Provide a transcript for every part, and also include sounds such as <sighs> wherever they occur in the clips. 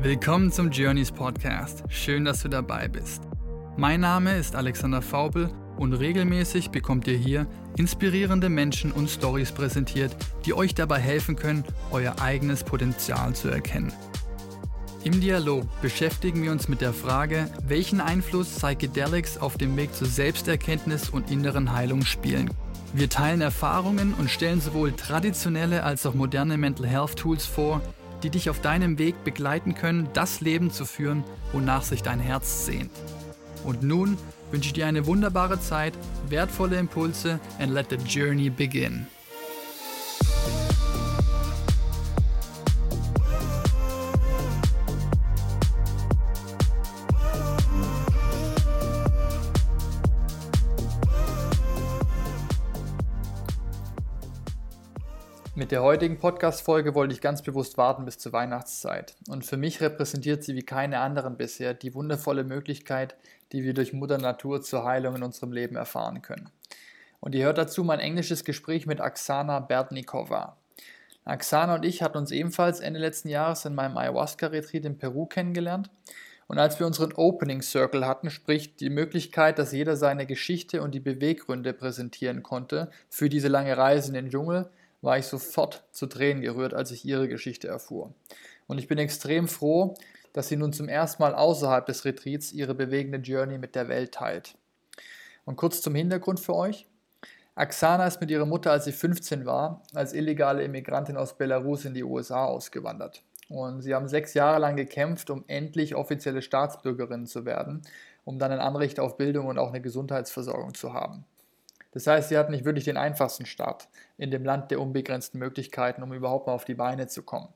Willkommen zum Journeys Podcast. Schön, dass du dabei bist. Mein Name ist Alexander Faubel und regelmäßig bekommt ihr hier inspirierende Menschen und Stories präsentiert, die euch dabei helfen können, euer eigenes Potenzial zu erkennen. Im Dialog beschäftigen wir uns mit der Frage, welchen Einfluss Psychedelics auf dem Weg zur Selbsterkenntnis und inneren Heilung spielen. Wir teilen Erfahrungen und stellen sowohl traditionelle als auch moderne Mental Health Tools vor, die dich auf deinem Weg begleiten können, das Leben zu führen, wonach sich dein Herz sehnt. Und nun wünsche ich dir eine wunderbare Zeit, wertvolle Impulse and let the journey begin. Mit der heutigen Podcast-Folge wollte ich ganz bewusst warten bis zur Weihnachtszeit. Und für mich repräsentiert sie wie keine anderen bisher die wundervolle Möglichkeit, die wir durch Mutter Natur zur Heilung in unserem Leben erfahren können. Und ihr hört dazu mein englisches Gespräch mit Aksana Bertnikova. Aksana und ich hatten uns ebenfalls Ende letzten Jahres in meinem Ayahuasca-Retreat in Peru kennengelernt. Und als wir unseren Opening Circle hatten, sprich die Möglichkeit, dass jeder seine Geschichte und die Beweggründe präsentieren konnte für diese lange Reise in den Dschungel, war ich sofort zu Tränen gerührt, als ich ihre Geschichte erfuhr. Und ich bin extrem froh, dass sie nun zum ersten Mal außerhalb des Retreats ihre bewegende Journey mit der Welt teilt. Und kurz zum Hintergrund für euch. Aksana ist mit ihrer Mutter, als sie 15 war, als illegale Immigrantin aus Belarus in die USA ausgewandert. Und sie haben sechs Jahre lang gekämpft, um endlich offizielle Staatsbürgerinnen zu werden, um dann ein Anrecht auf Bildung und auch eine Gesundheitsversorgung zu haben. Das heißt, sie hat nicht wirklich den einfachsten Start in dem Land der unbegrenzten Möglichkeiten, um überhaupt mal auf die Beine zu kommen.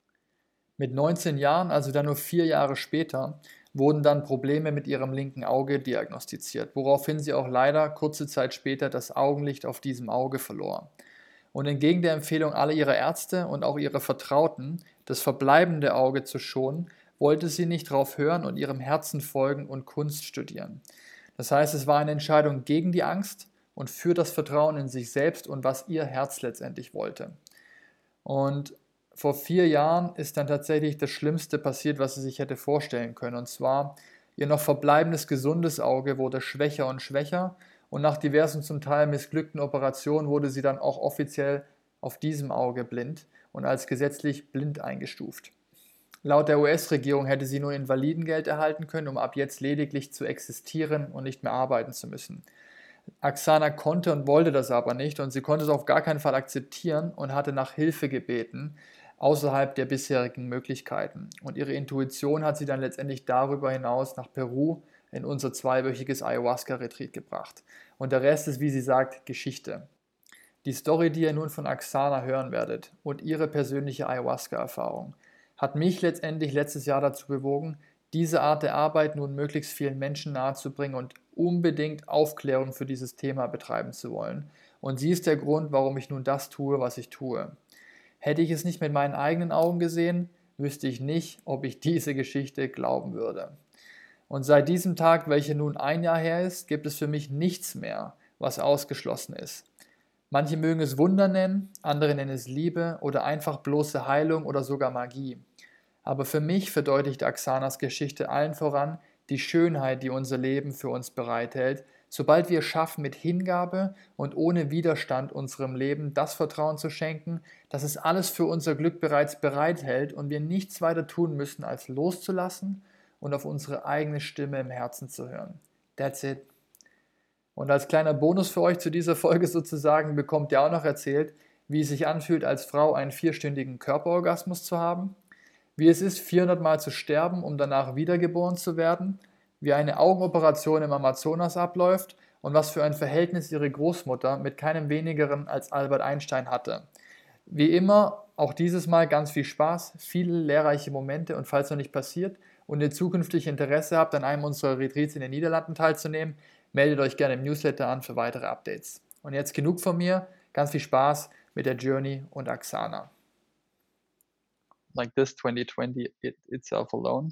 Mit 19 Jahren, also dann nur vier Jahre später, wurden dann Probleme mit ihrem linken Auge diagnostiziert, woraufhin sie auch leider kurze Zeit später das Augenlicht auf diesem Auge verlor. Und entgegen der Empfehlung aller ihrer Ärzte und auch ihrer Vertrauten, das verbleibende Auge zu schonen, wollte sie nicht darauf hören und ihrem Herzen folgen und Kunst studieren. Das heißt, es war eine Entscheidung gegen die Angst, und für das Vertrauen in sich selbst und was ihr Herz letztendlich wollte. Und vor vier Jahren ist dann tatsächlich das Schlimmste passiert, was sie sich hätte vorstellen können. Und zwar, ihr noch verbleibendes gesundes Auge wurde schwächer und schwächer. Und nach diversen zum Teil missglückten Operationen wurde sie dann auch offiziell auf diesem Auge blind und als gesetzlich blind eingestuft. Laut der US-Regierung hätte sie nur Invalidengeld erhalten können, um ab jetzt lediglich zu existieren und nicht mehr arbeiten zu müssen. Aksana konnte und wollte das aber nicht und sie konnte es auf gar keinen Fall akzeptieren und hatte nach Hilfe gebeten, außerhalb der bisherigen Möglichkeiten. Und ihre Intuition hat sie dann letztendlich darüber hinaus nach Peru in unser zweiwöchiges Ayahuasca-Retreat gebracht. Und der Rest ist, wie sie sagt, Geschichte. Die Story, die ihr nun von Aksana hören werdet und ihre persönliche Ayahuasca-Erfahrung, hat mich letztendlich letztes Jahr dazu bewogen, diese Art der Arbeit nun möglichst vielen Menschen nahezubringen und unbedingt Aufklärung für dieses Thema betreiben zu wollen. Und sie ist der Grund, warum ich nun das tue, was ich tue. Hätte ich es nicht mit meinen eigenen Augen gesehen, wüsste ich nicht, ob ich diese Geschichte glauben würde. Und seit diesem Tag, welcher nun ein Jahr her ist, gibt es für mich nichts mehr, was ausgeschlossen ist. Manche mögen es Wunder nennen, andere nennen es Liebe oder einfach bloße Heilung oder sogar Magie. Aber für mich verdeutlicht Aksanas Geschichte allen voran die Schönheit, die unser Leben für uns bereithält, sobald wir schaffen, mit Hingabe und ohne Widerstand unserem Leben das Vertrauen zu schenken, dass es alles für unser Glück bereits bereithält und wir nichts weiter tun müssen, als loszulassen und auf unsere eigene Stimme im Herzen zu hören. That's it. Und als kleiner Bonus für euch zu dieser Folge sozusagen bekommt ihr auch noch erzählt, wie es sich anfühlt, als Frau einen vierstündigen Körperorgasmus zu haben wie es ist, 400 Mal zu sterben, um danach wiedergeboren zu werden, wie eine Augenoperation im Amazonas abläuft und was für ein Verhältnis ihre Großmutter mit keinem wenigeren als Albert Einstein hatte. Wie immer, auch dieses Mal ganz viel Spaß, viele lehrreiche Momente und falls noch nicht passiert und ihr zukünftig Interesse habt, an einem unserer Retreats in den Niederlanden teilzunehmen, meldet euch gerne im Newsletter an für weitere Updates. Und jetzt genug von mir, ganz viel Spaß mit der Journey und Axana. Like this 2020 it, itself alone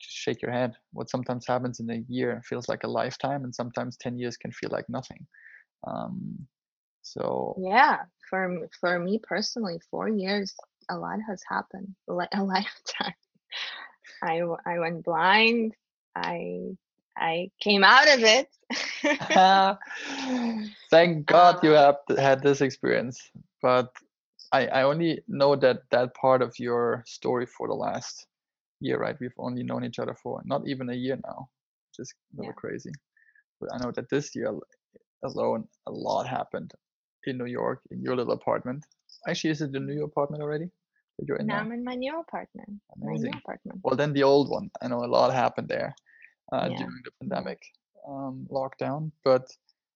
just shake your head what sometimes happens in a year feels like a lifetime and sometimes 10 years can feel like nothing um, so yeah for for me personally four years a lot has happened like <laughs> a lifetime I I went blind. I I came out of it. <laughs> Thank <laughs> God you have had this experience. But I, I only know that that part of your story for the last year, right? We've only known each other for not even a year now, which is a little yeah. crazy. But I know that this year alone, a lot happened in New York in your little apartment. Actually, is it the new apartment already? That you're in now, now? I'm in my new apartment. Amazing. My new apartment. Well, then the old one. I know a lot happened there uh, yeah. during the pandemic um, lockdown. But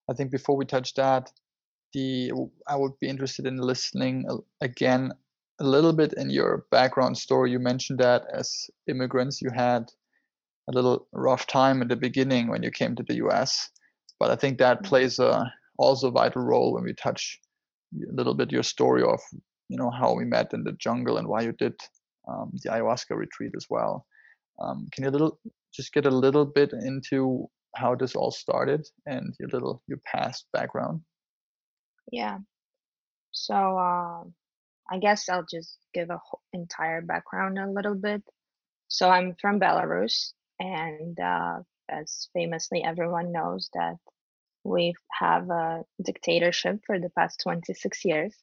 I think before we touch that, the I would be interested in listening again a little bit in your background story. You mentioned that as immigrants, you had a little rough time at the beginning when you came to the U.S. But I think that mm-hmm. plays a also a vital role when we touch a little bit your story of you know how we met in the jungle and why you did um, the ayahuasca retreat as well. Um, can you little just get a little bit into how this all started and your little your past background? Yeah. So uh, I guess I'll just give a whole entire background a little bit. So I'm from Belarus, and uh, as famously everyone knows that we have a dictatorship for the past 26 years,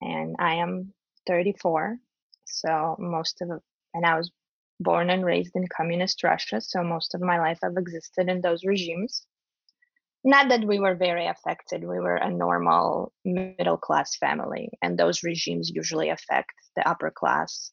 and I am 34. So most of and I was born and raised in communist Russia, so most of my life I've existed in those regimes. Not that we were very affected, we were a normal middle class family, and those regimes usually affect the upper class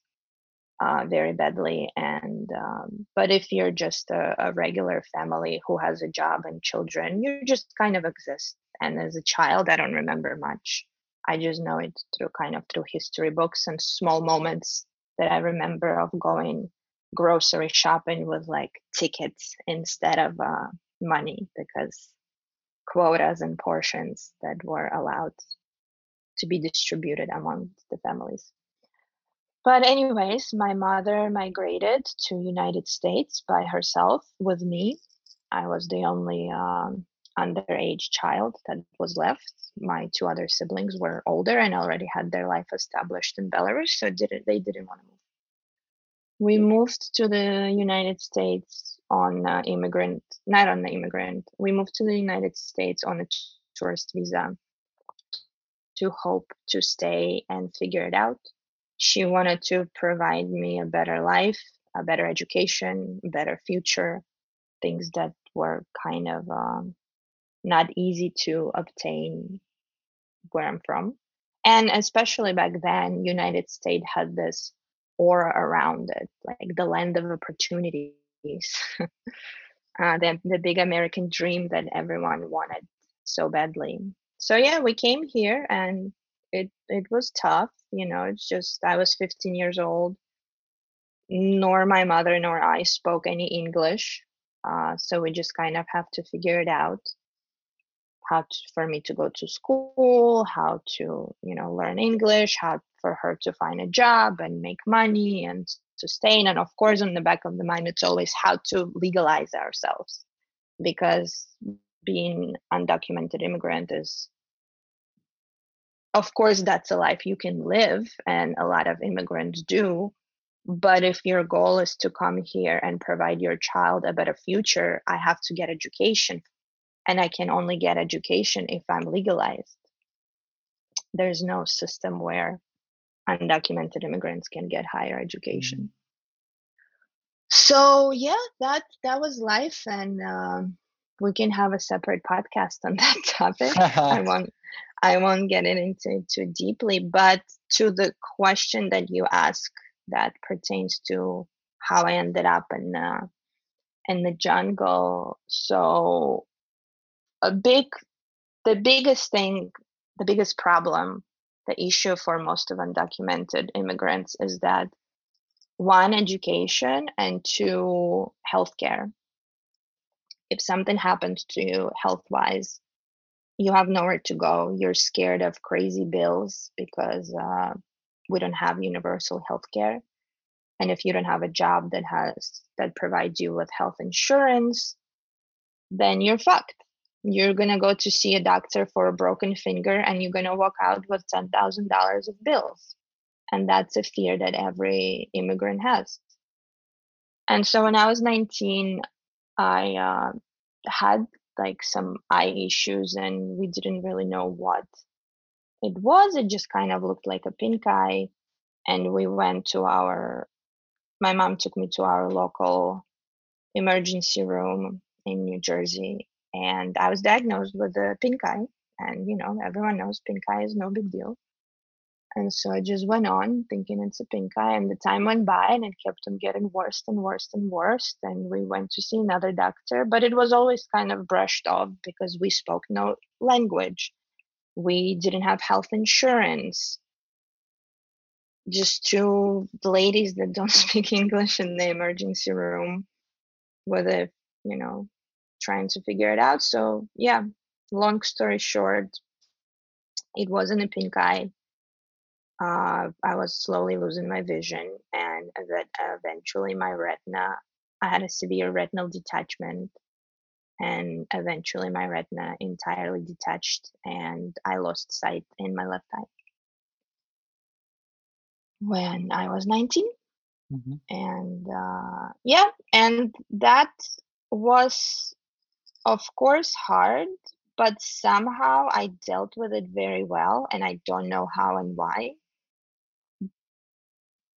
uh, very badly. And um, but if you're just a, a regular family who has a job and children, you just kind of exist. And as a child, I don't remember much. I just know it through kind of through history books and small moments that I remember of going grocery shopping with like tickets instead of uh, money because quotas and portions that were allowed to be distributed among the families. But anyways, my mother migrated to United States by herself with me. I was the only um, underage child that was left. My two other siblings were older and already had their life established in Belarus, so didn't, they didn't want to move we moved to the United States on uh, immigrant, not on the immigrant. We moved to the United States on a tourist visa to hope to stay and figure it out. She wanted to provide me a better life, a better education, a better future, things that were kind of um, not easy to obtain where I'm from. And especially back then, United States had this aura around it, like the land of <laughs> uh, the, the big American dream that everyone wanted so badly. So yeah, we came here and it it was tough. You know, it's just I was 15 years old. Nor my mother nor I spoke any English, uh, so we just kind of have to figure it out how to, for me to go to school, how to, you know, learn English, how for her to find a job and make money and sustain. And of course, on the back of the mind, it's always how to legalize ourselves because being undocumented immigrant is of course that's a life you can live and a lot of immigrants do but if your goal is to come here and provide your child a better future i have to get education and I can only get education if I'm legalized. There's no system where undocumented immigrants can get higher education. Mm-hmm. So yeah, that that was life, and uh, we can have a separate podcast on <laughs> that topic. I <laughs> won't I won't get into too deeply, but to the question that you ask that pertains to how I ended up in uh, in the jungle. So a big the biggest thing the biggest problem the issue for most of undocumented immigrants is that one education and two healthcare. If something happens to you health wise you have nowhere to go. You're scared of crazy bills because uh, we don't have universal healthcare. And if you don't have a job that has that provides you with health insurance then you're fucked you're going to go to see a doctor for a broken finger and you're going to walk out with $10,000 of bills. And that's a fear that every immigrant has. And so when I was 19, I uh, had like some eye issues, and we didn't really know what it was. It just kind of looked like a pink eye. And we went to our, my mom took me to our local emergency room in New Jersey, and I was diagnosed with a pink eye. And you know, everyone knows pink eye is no big deal. And so I just went on thinking it's a pink eye, and the time went by and it kept on getting worse and worse and worse. And we went to see another doctor, but it was always kind of brushed off because we spoke no language. We didn't have health insurance. Just two ladies that don't <laughs> speak English in the emergency room with a, you know, trying to figure it out. So, yeah, long story short, it wasn't a pink eye uh, I was slowly losing my vision, and eventually my retina. I had a severe retinal detachment, and eventually my retina entirely detached, and I lost sight in my left eye when I was 19. Mm-hmm. And uh, yeah, and that was, of course, hard, but somehow I dealt with it very well, and I don't know how and why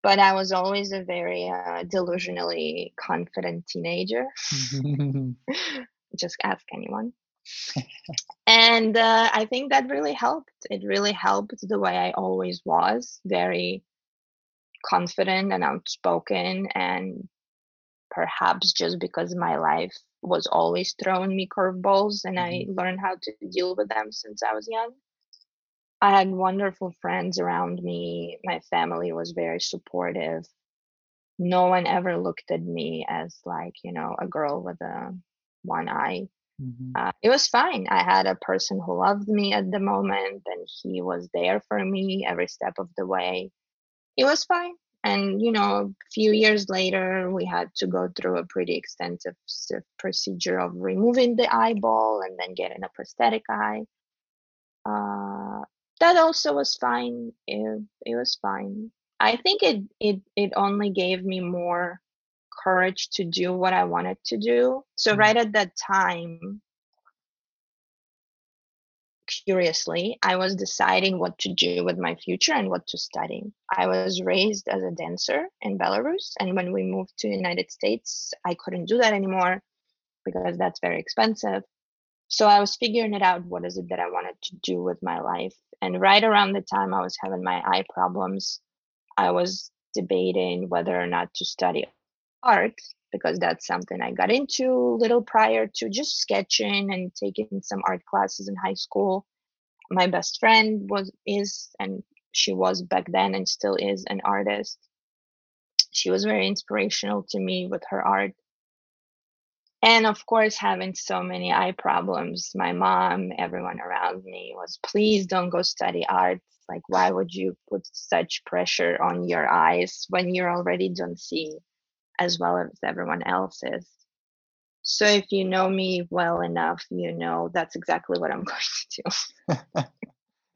but I was always a very uh, delusionally confident teenager. <laughs> <laughs> Just ask anyone. and uh, I think that really helped. It really helped the way I always was very confident and outspoken. And perhaps just because my life was always throwing me curveballs and mm-hmm. I learned how to deal with them since I was young. I had wonderful friends around me. My family was very supportive. No one ever looked at me as like, you know, a girl with a one eye. Mm-hmm. Uh, it was fine. I had a person who loved me at the moment, and he was there for me every step of the way. It was fine. And, you know, a few years later, we had to go through a pretty extensive procedure of removing the eyeball and then getting a prosthetic eye. Uh, that also was fine. It, it was fine. I think it it it only gave me more courage to do what I wanted to do. So mm-hmm. right at that time, curiously, I was deciding what to do with my future and what to study. I was raised as a dancer in Belarus, and when we moved to the United States, I couldn't do that anymore because that's very expensive. So I was figuring it out. What is it that I wanted to do with my life? And right around the time I was having my eye problems, I was debating whether or not to study art because that's something I got into a little prior to just sketching and taking some art classes in high school. My best friend was is and she was back then and still is an artist. She was very inspirational to me with her art and of course having so many eye problems my mom everyone around me was please don't go study art like why would you put such pressure on your eyes when you're already don't see as well as everyone else's. so if you know me well enough you know that's exactly what i'm <laughs> going to do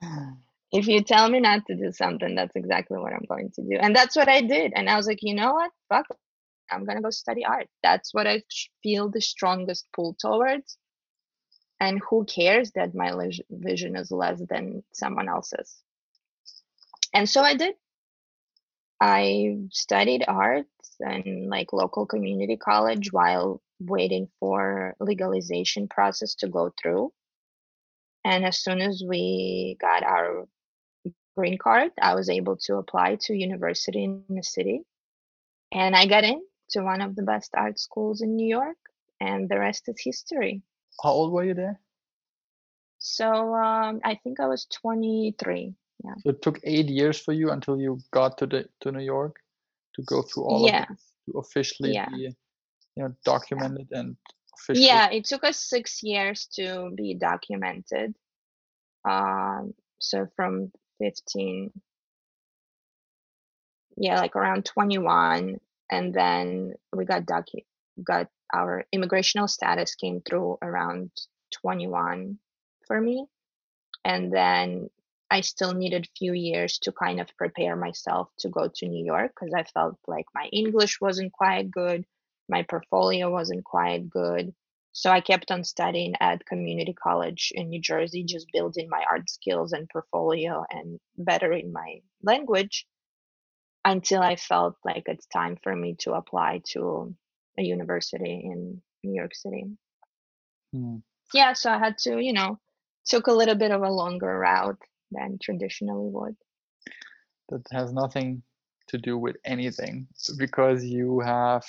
<laughs> if you tell me not to do something that's exactly what i'm going to do and that's what i did and i was like you know what fuck I'm going to go study art. That's what I feel the strongest pull towards. And who cares that my vision is less than someone else's? And so I did. I studied arts in like local community college while waiting for legalization process to go through. And as soon as we got our green card, I was able to apply to university in the city. And I got in to one of the best art schools in New York, and the rest is history. How old were you there? So um, I think I was 23. Yeah. So it took eight years for you until you got to the to New York to go through all yeah. of this to officially yeah. be, you know, documented yeah. and officially. Yeah, it took us six years to be documented. Um, so from 15, yeah, like around 21 and then we got docu- got our immigrational status came through around 21 for me and then i still needed a few years to kind of prepare myself to go to new york because i felt like my english wasn't quite good my portfolio wasn't quite good. So I kept on studying at community college in New Jersey, just building my art skills and portfolio and bettering my language until I felt like it's time for me to apply to a university in New York City. Hmm. Yeah, so I had to, you know, took a little bit of a longer route than traditionally would. That has nothing to do with anything because you have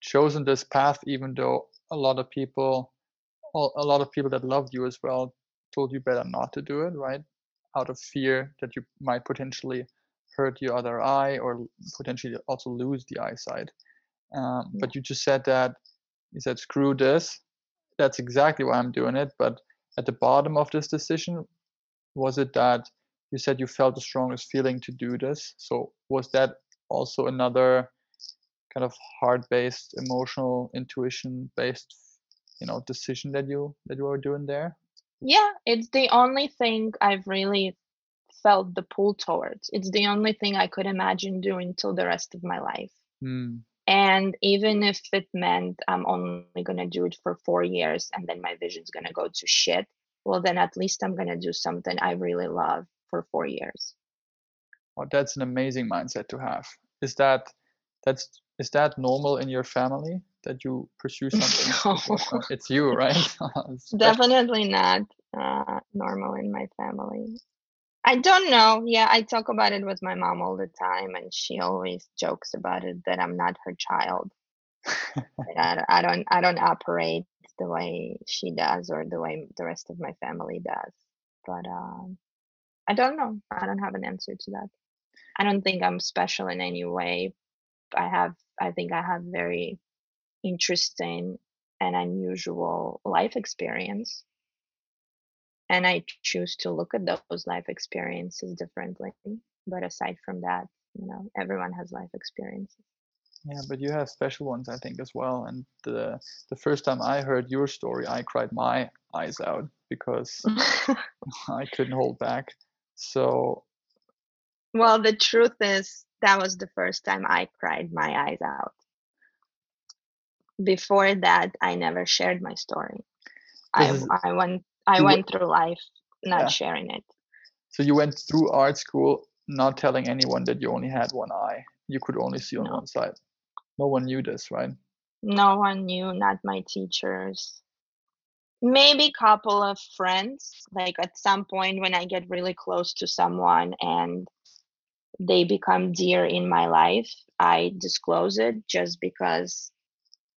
chosen this path even though a lot of people a lot of people that loved you as well told you better not to do it right out of fear that you might potentially hurt your other eye or potentially also lose the eyesight um, yeah. but you just said that you said screw this that's exactly why i'm doing it but at the bottom of this decision was it that you said you felt the strongest feeling to do this? So was that also another kind of heart based emotional intuition based you know decision that you that you were doing there? Yeah it's the only thing i've really felt the pull towards. It's the only thing i could imagine doing till the rest of my life. Mm. and even if it meant i'm only going to do it for four years and then my vision's going to go to shit well then at least i'm going to do something i really love for four years. Well that's an amazing mindset to have. Is that that's is that normal in your family that you pursue something <laughs> no. it's you right? <laughs> <laughs> Definitely not uh, normal in my family. I don't know. Yeah i talk about it with my mom all the time and she always jokes about it that i'm not her child. I, I don't i don't operate the way she does or the way the rest of my family does but um, i don't know i don't have an answer to that i don't think i'm special in any way I have, I think I have very interesting and unusual life experience. And I choose to look at those life experiences differently. But aside from that, you know, everyone has life experiences. Yeah, but you have special ones, I think, as well. And the the first time I heard your story, I cried my eyes out because <laughs> I couldn't hold back. So, well, the truth is, that was the first time I cried my eyes out. Before that, I never shared my story. I, is, I went I went through life not yeah. sharing it. So you went through art school not telling anyone that you only had one eye. You could only see on no. one side. No one knew this, right? No one knew, not my teachers. Maybe a couple of friends. Like at some point when I get really close to someone and they become dear in my life, I disclose it just because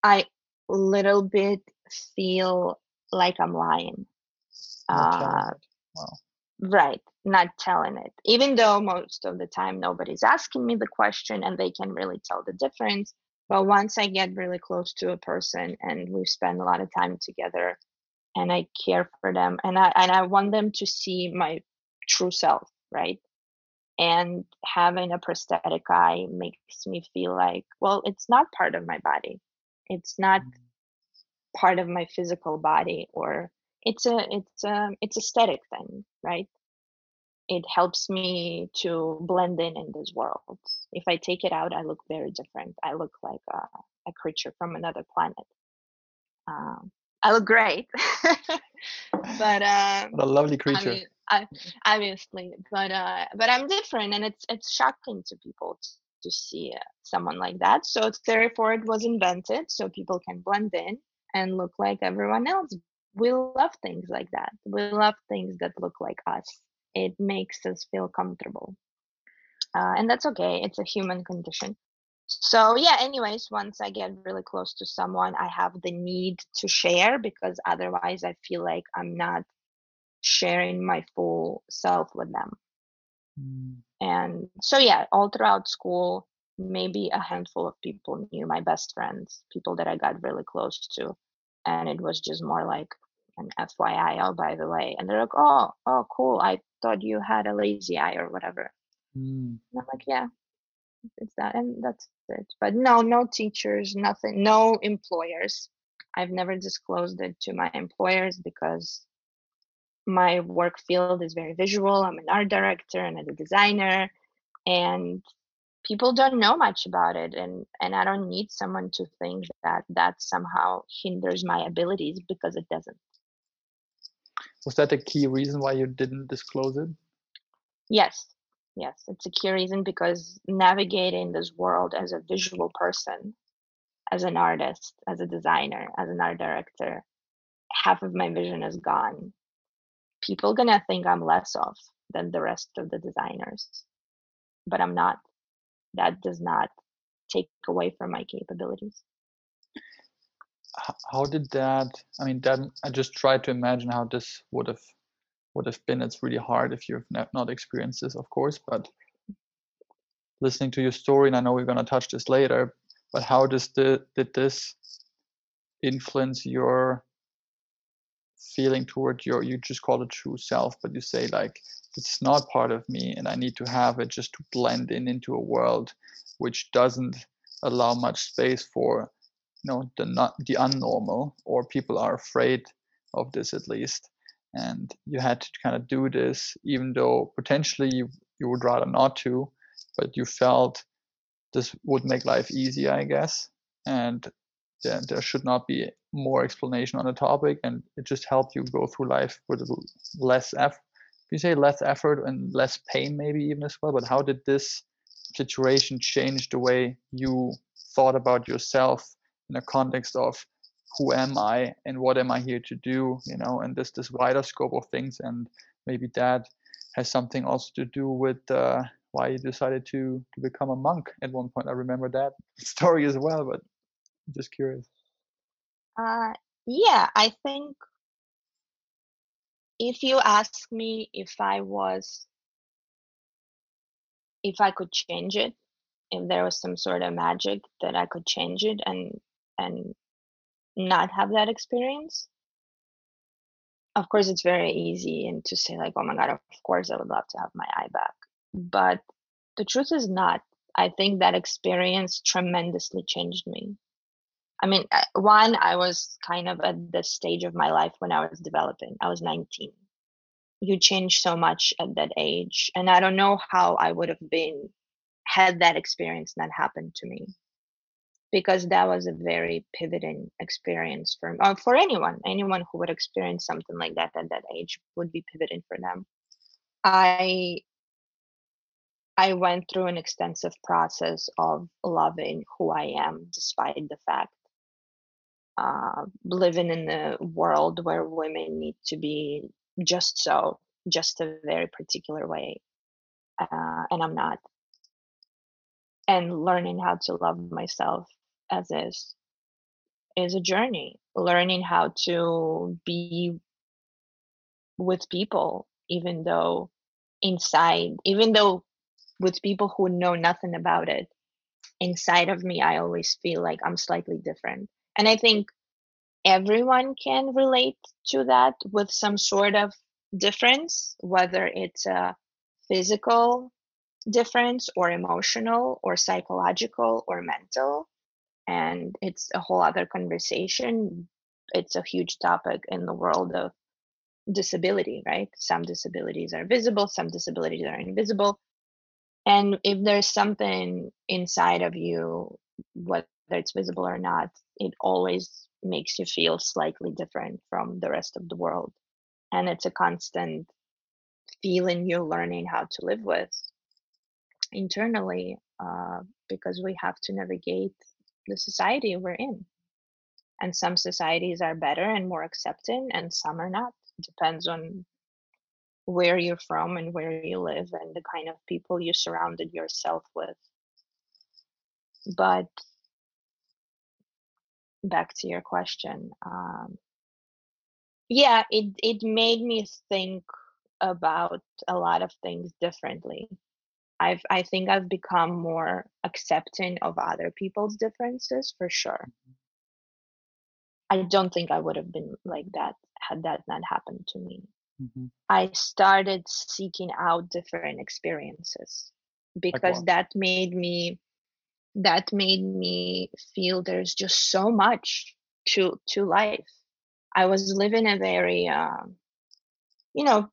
I little bit feel like I'm lying. Uh, wow. Right, not telling it. Even though most of the time nobody's asking me the question and they can really tell the difference. But once I get really close to a person and we spend a lot of time together and I care for them and I and I want them to see my true self, right? and having a prosthetic eye makes me feel like well it's not part of my body it's not mm-hmm. part of my physical body or it's a it's a it's aesthetic thing right it helps me to blend in in this world. If i take it out i look very different. I look like a, a creature from another planet. Um, i look great <laughs> but um, what a lovely creature. I mean, I, obviously but uh but i'm different and it's it's shocking to people to, to see uh, someone like that. So therefore it was invented so people can blend in and look like everyone else. We love things like that. We love things that look like us it makes us feel comfortable uh, and that's okay it's a human condition so yeah anyways once i get really close to someone i have the need to share because otherwise i feel like i'm not sharing my full self with them. Mm. And so, yeah, all throughout school, maybe a handful of people knew my best friends, people that I got really close to. And it was just more like an FYI, oh, by the way. And they're like, oh, oh, cool. I thought you had a lazy eye or whatever. Mm. And I'm like, yeah, it's that. And that's it. But no, no teachers, nothing, no employers. I've never disclosed it to my employers because my work field is very visual. I'm an art director and a designer. And people don't know much about it and and i don't need someone to think that that somehow hinders my abilities because it doesn't was that a key reason why you didn't disclose it? Yes. Yes it's a key reason because navigating this world as a visual person as an artist as a designer as an art director half of my vision is gone. People gonna think i'm less off than the rest of the designers but i'm not. That does not take away from my capabilities how did that i mean that i just tried to imagine how this would have would have been. It's really hard if you've not experienced this of course but listening to your story and i know we're going to touch this later but how does the did this influence your feeling toward your you just call it true self but you say like it's not part of me and i need to have it just to blend in into a world which doesn't allow much space for you know the not the unnormal or people are afraid of this at least. And you had to kind of do this even though potentially you, you would rather not to but you felt this would make life easier i guess. And there, there should not be more explanation on the topic and it just helped you go through life with less effort you say less effort and less pain maybe even as well but how did this situation change the way you thought about yourself in a context of who am i and what am i here to do you know and this this wider scope of things. And maybe that has something also to do with uh, why you decided to to become a monk at one point. I remember that <laughs> story as well but I'm just curious. Uh yeah i think if you ask me if I was if I could change it, if there was some sort of magic that I could change it and and not have that experience, of course it's very easy and to say like, oh my god, of course I would love to have my eye back. But the truth is not. I think that experience tremendously changed me. I mean, one, I was kind of at the stage of my life when I was developing. I was 19. You change so much at that age. And I don't know how I would have been had that experience not happened to me. Because that was a very pivoting experience for uh, for anyone. Anyone who would experience something like that at that age would be pivoting for them. I I went through an extensive process of loving who I am, despite the fact uh, living in a world where women need to be just so, just a very particular way. Uh, and I'm not. And learning how to love myself as is is a journey. Learning how to be with people, even though inside, even though with people who know nothing about it, inside of me, I always feel like I'm slightly different and I think everyone can relate to that with some sort of difference, whether it's a physical difference or emotional or psychological or mental. And it's a whole other conversation. It's a huge topic in the world of disability, right? Some disabilities are visible, some disabilities are invisible. And if there's something inside of you, whether it's visible or not, it always makes you feel slightly different from the rest of the world. And it's a constant feeling you're learning how to live with internally uh, because we have to navigate the society we're in. And some societies are better and more accepting, and some are not. It depends on where you're from and where you live and the kind of people you surrounded yourself with. But back to your question um, yeah it it made me think about a lot of things differently i've i think i've become more accepting of other people's differences for sure. I don't think i would have been like that had that not happened to me. Mm-hmm. i started seeking out different experiences because like that made me that made me feel there's just so much to to life. I was living a very uh, you know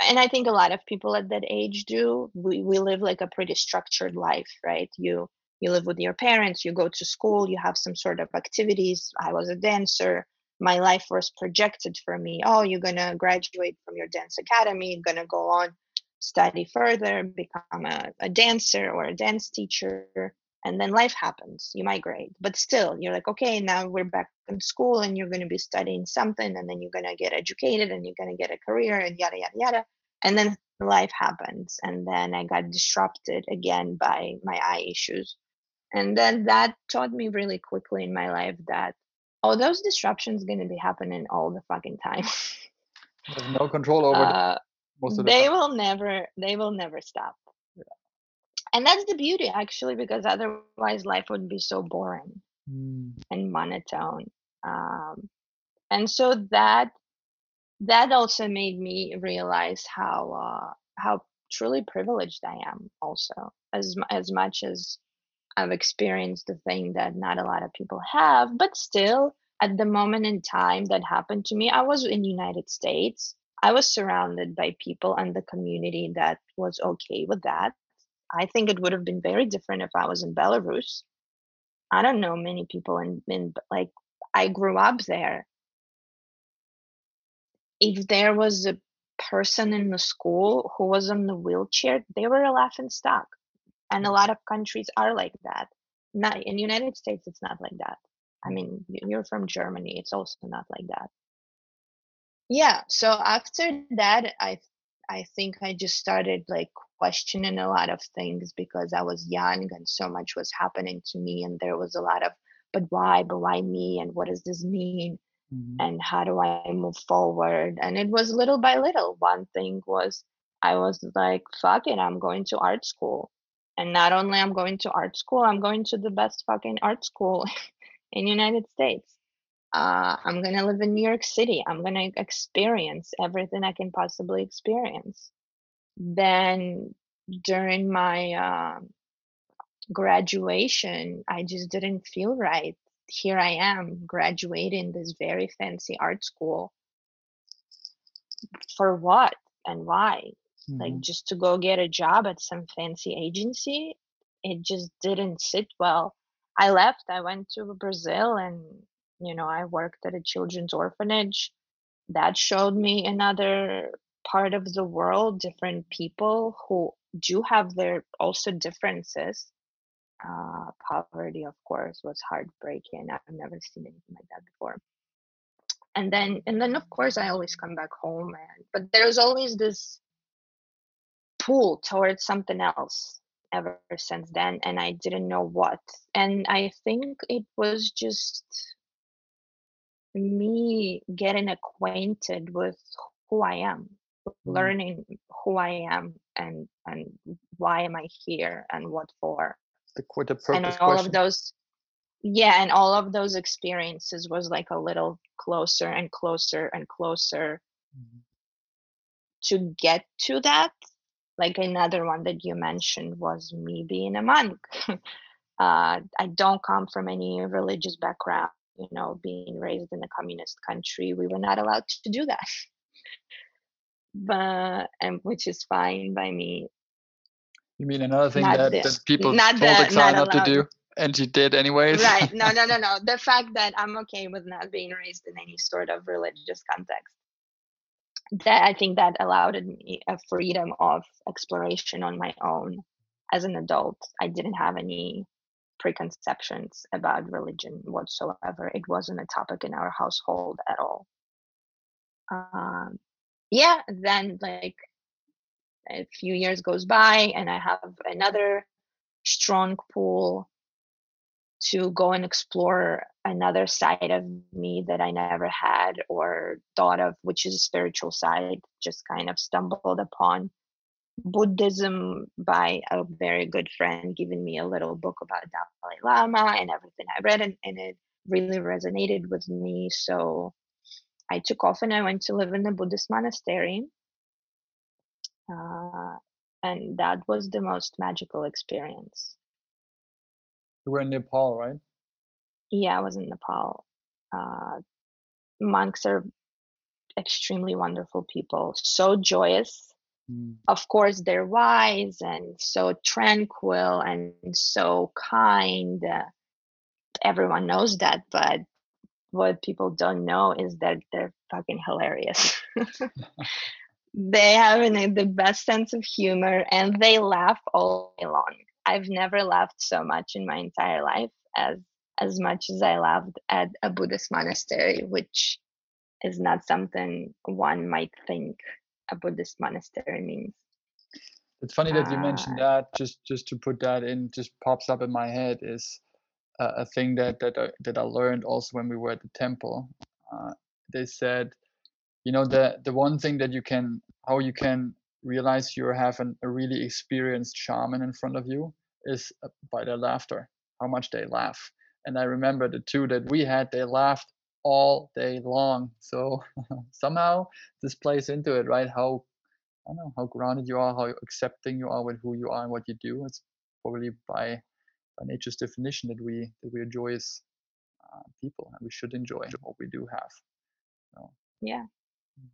and I think a lot of people at that age do. We we live like a pretty structured life, right? You you live with your parents, you go to school, you have some sort of activities. I was a dancer. My life was projected for me. Oh, you're gonna graduate from your dance academy, you're gonna go on study further, become a, a dancer or a dance teacher, and then life happens. You migrate. But still, you're like, okay, now we're back in school and you're gonna be studying something, and then you're gonna get educated and you're gonna get a career and yada yada yada. And then life happens. And then I got disrupted again by my eye issues. And then that taught me really quickly in my life that oh those disruptions gonna be happening all the fucking time. There's no control over uh, the they time. will never they will never stop. And that's the beauty actually because otherwise life would be so boring mm. and monotone um, and so that that also made me realize how uh, how truly privileged I am also as as much as I've experienced the thing that not a lot of people have but still at the moment in time that happened to me I was in United States I was surrounded by people and the community that was okay with that. I think it would have been very different if I was in Belarus. I don't know many people in, in like I grew up there. If there was a person in the school who was on the wheelchair, they were a laughing stock. And a lot of countries are like that. Not in the United States, it's not like that. I mean, you're from Germany, it's also not like that. Yeah, so after that, I I think I just started like questioning a lot of things because I was young and so much was happening to me, and there was a lot of, but why, but why me, and what does this mean, mm-hmm. and how do I move forward? And it was little by little. One thing was I was like, fuck it, I'm going to art school, and not only I'm going to art school, I'm going to the best fucking art school <laughs> in United States uh, I'm going to live in New York City. I'm going to experience everything I can possibly experience. Then during my uh, graduation, I just didn't feel right. Here I am graduating this very fancy art school. For what and why? Mm-hmm. Like just to go get a job at some fancy agency? It just didn't sit well. I left. I went to Brazil and you know i worked at a children's orphanage that showed me another part of the world different people who do have their also differences. Uh, poverty of course was heartbreaking. I've never seen anything like that before. And then and then of course i always come back home and but there's always this pull towards something else ever since then and i didn't know what. And i think it was just me getting acquainted with who I am. Learning who I am and and why am I here and what for. The, the purpose and all question. of those yeah and all of those experiences was like a little closer and closer and closer mm-hmm. to get to that like another one that you mentioned was me being a monk <laughs> uh, i don't come from any religious background you know, being raised in a communist country, we were not allowed to do that. But and which is fine by me. You mean another thing that, that people not told the, not, not to do, and she did anyways? Right. No, no, no, <laughs> no. The fact that I'm okay with not being raised in any sort of religious context. That I think that allowed me a freedom of exploration on my own as an adult. I didn't have any preconceptions about religion whatsoever. It wasn't a topic in our household at all. Um, yeah, then like a few years goes by and I have another strong pull to go and explore another side of me that I never had or thought of, which is a spiritual side, just kind of stumbled upon Buddhism by a very good friend giving me a little book about Dalai Lama and everything I read, and, and it really resonated with me. So I took off and I went to live in a Buddhist monastery. Uh, and that was the most magical experience. You were in Nepal, right? Yeah, I was in Nepal. Uh, monks are extremely wonderful people, so joyous. Mm. Of course, they're wise and so tranquil and so kind. Uh, everyone knows that, but what people don't know is that they're fucking hilarious. <laughs> <laughs> they have an, the best sense of humor and they laugh all day long. I've never laughed so much in my entire life as as much as I laughed at a Buddhist monastery, which is not something one might think a Buddhist monastery means. It's funny that you mentioned uh, that. Just just to put that in, just pops up in my head is a thing that that I, that I learned also when we were at the temple. Uh, they said, you know, the the one thing that you can how you can realize you have an, a really experienced shaman in front of you is uh, by their laughter, how much they laugh. And I remember the two that we had, they laughed all day long. So <laughs> somehow this plays into it, right? How I don't know how grounded you are, how accepting you are with who you are and what you do. It's probably by nature's definition that we that we are joyous uh, people and we should enjoy what we do have. So. Yeah. Mm-hmm.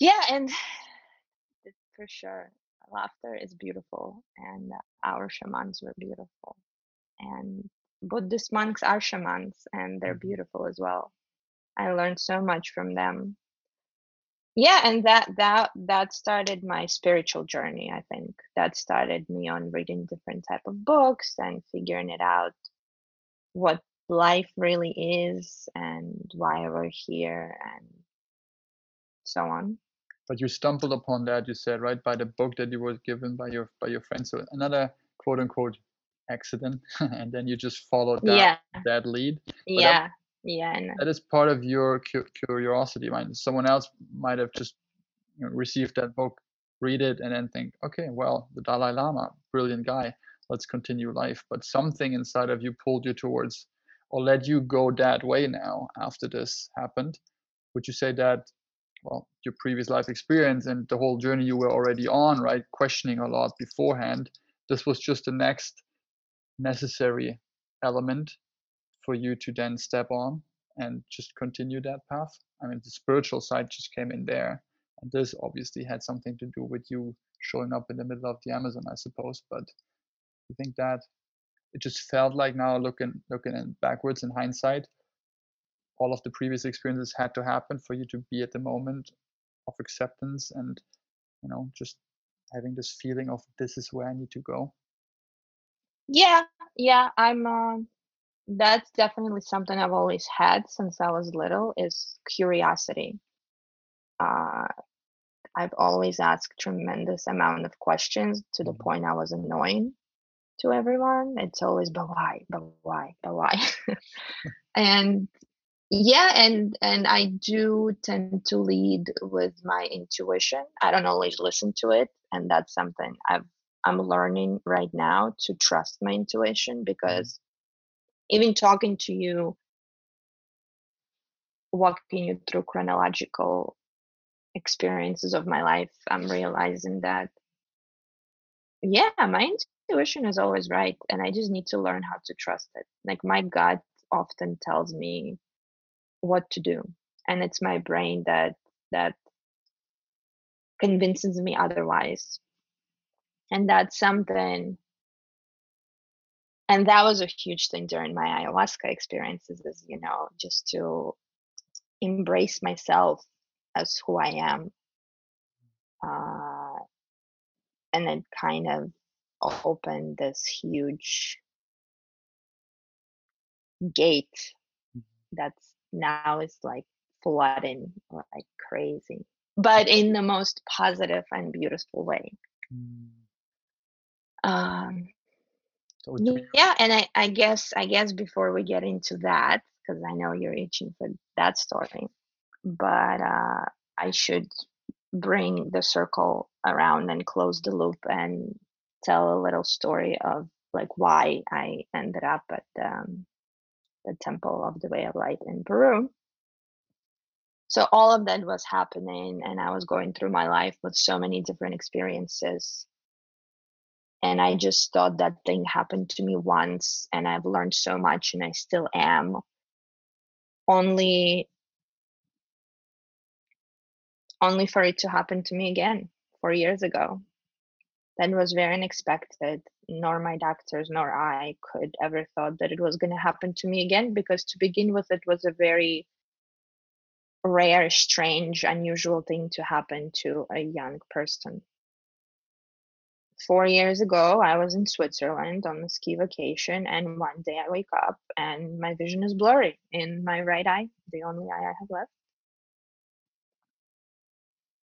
Yeah, and <sighs> for sure, laughter is beautiful, and our shamans were beautiful, and Buddhist monks are shamans, and they're mm-hmm. beautiful as well. I learned so much from them yeah and that that that started my spiritual journey i think. That started me on reading different type of books and figuring it out what life really is and why we're here and so on. But you stumbled upon that you said right by the book that you were given by your by your friend so another quote unquote accident <laughs> and then you just followed that yeah. that lead. But yeah yeah that is part of your cu- curiosity mind someone else might have just you know, received that book read it and then think okay well the dalai lama brilliant guy let's continue life. But something inside of you pulled you towards or led you go that way now after this happened. Would you say that well your previous life experience and the whole journey you were already on right questioning a lot beforehand this was just the next necessary element for you to then step on and just continue that path. I mean, the spiritual side just came in there. And this obviously had something to do with you showing up in the middle of the Amazon, I suppose. But I think that it just felt like now looking looking backwards in hindsight, all of the previous experiences had to happen for you to be at the moment of acceptance and you know just having this feeling of this is where I need to go. Yeah, yeah, I'm. Uh, that's definitely something I've always had since I was little is curiosity. Uh, I've always asked tremendous amount of questions to the mm-hmm. point I was annoying to everyone. It's always, but why, but why, but why? <laughs> and yeah, and and I do tend to lead with my intuition. I don't always listen to it, and that's something I've I'm learning right now to trust my intuition mm-hmm. because even talking to you walking you through chronological experiences of my life i'm realizing that yeah my intuition is always right and i just need to learn how to trust it. Like my gut often tells me what to do and it's my brain that that convinces me otherwise. And that's something and that was a huge thing during my ayahuasca experiences is you know just to embrace myself as who i am uh, and then kind of open this huge gate mm-hmm. that's now is like flooding like crazy but in the most positive and beautiful way mm. um so yeah, and I, I guess I guess before we get into that, because I know you're itching for that story, but uh, I should bring the circle around and close the loop and tell a little story of like why I ended up at um, the Temple of the Way of Light in Peru. So all of that was happening, and I was going through my life with so many different experiences and i just thought that thing happened to me once and i've learned so much and i still am only only for it to happen to me again four years ago. That was very unexpected. Nor my doctors nor I could ever thought that it was going to happen to me again because to begin with, it was a very rare, strange, unusual thing to happen to a young person. Four years ago, I was in Switzerland on a ski vacation, and one day I wake up and my vision is blurry in my right eye, the only eye I have left.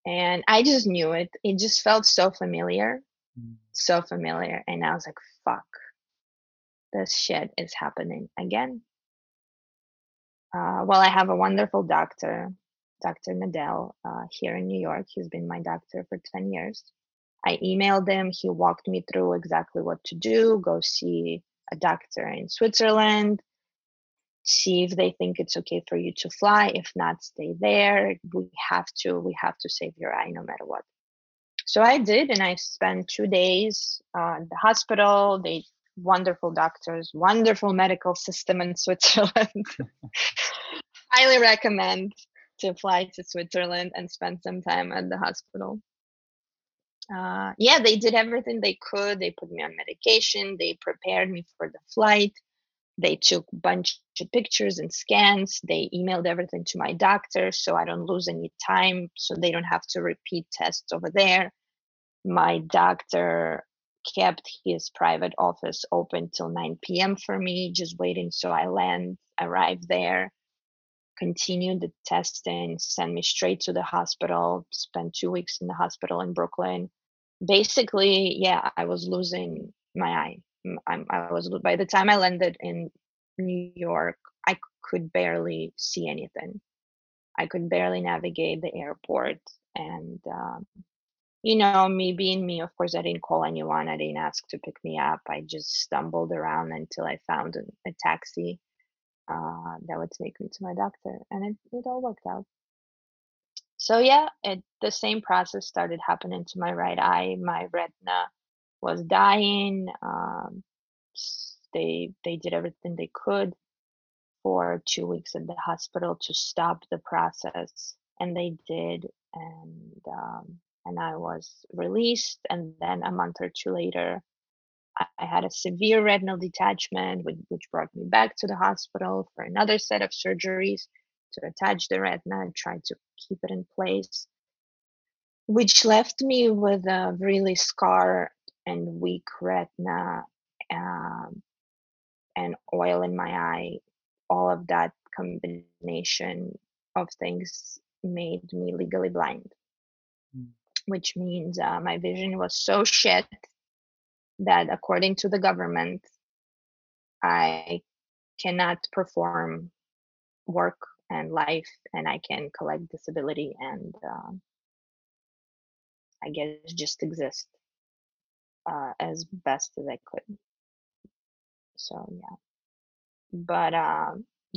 And I just knew it. It just felt so familiar, mm. so familiar. And I was like, fuck, this shit is happening again. Uh, well, I have a wonderful doctor, Dr. Nadell, uh, here in New York. He's been my doctor for 10 years. I emailed him. He walked me through exactly what to do go see a doctor in Switzerland, see if they think it's okay for you to fly. If not, stay there. We have to, we have to save your eye no matter what. So I did, and I spent two days uh, at the hospital. They wonderful doctors, wonderful medical system in <laughs> Switzerland. <laughs> Highly recommend to fly to Switzerland and spend some time at the hospital. Uh, yeah, they did everything they could. They put me on medication. They prepared me for the flight. They took bunch of pictures and scans. They emailed everything to my doctor so I don't lose any time, so they don't have to repeat tests over there. My doctor kept his private office open till 9 p.m. for me, just waiting so I land, arrive there, continue the testing, send me straight to the hospital, spend two weeks in the hospital in Brooklyn. Basically, yeah, I was losing my eye. I, I was by the time I landed in New York, I could barely see anything. I could barely navigate the airport, and um, you know, me being me, of course, I didn't call anyone. I didn't ask to pick me up. I just stumbled around until I found a, a taxi uh, that would take me to my doctor, and it, it all worked out. So yeah, it, the same process started happening to my right eye. My retina was dying. Um, they they did everything they could for two weeks at the hospital to stop the process, and they did. And um, and I was released. And then a month or two later, I, had a severe retinal detachment, which brought me back to the hospital for another set of surgeries to attach the retina and try to keep it in place, which left me with a really scar and weak retina um, and oil in my eye. All of that combination of things made me legally blind. Which means uh, my vision was so shit that according to the government, I cannot perform work and life and I can collect disability and um, I guess just exist uh, as best as I could. So, yeah. But uh,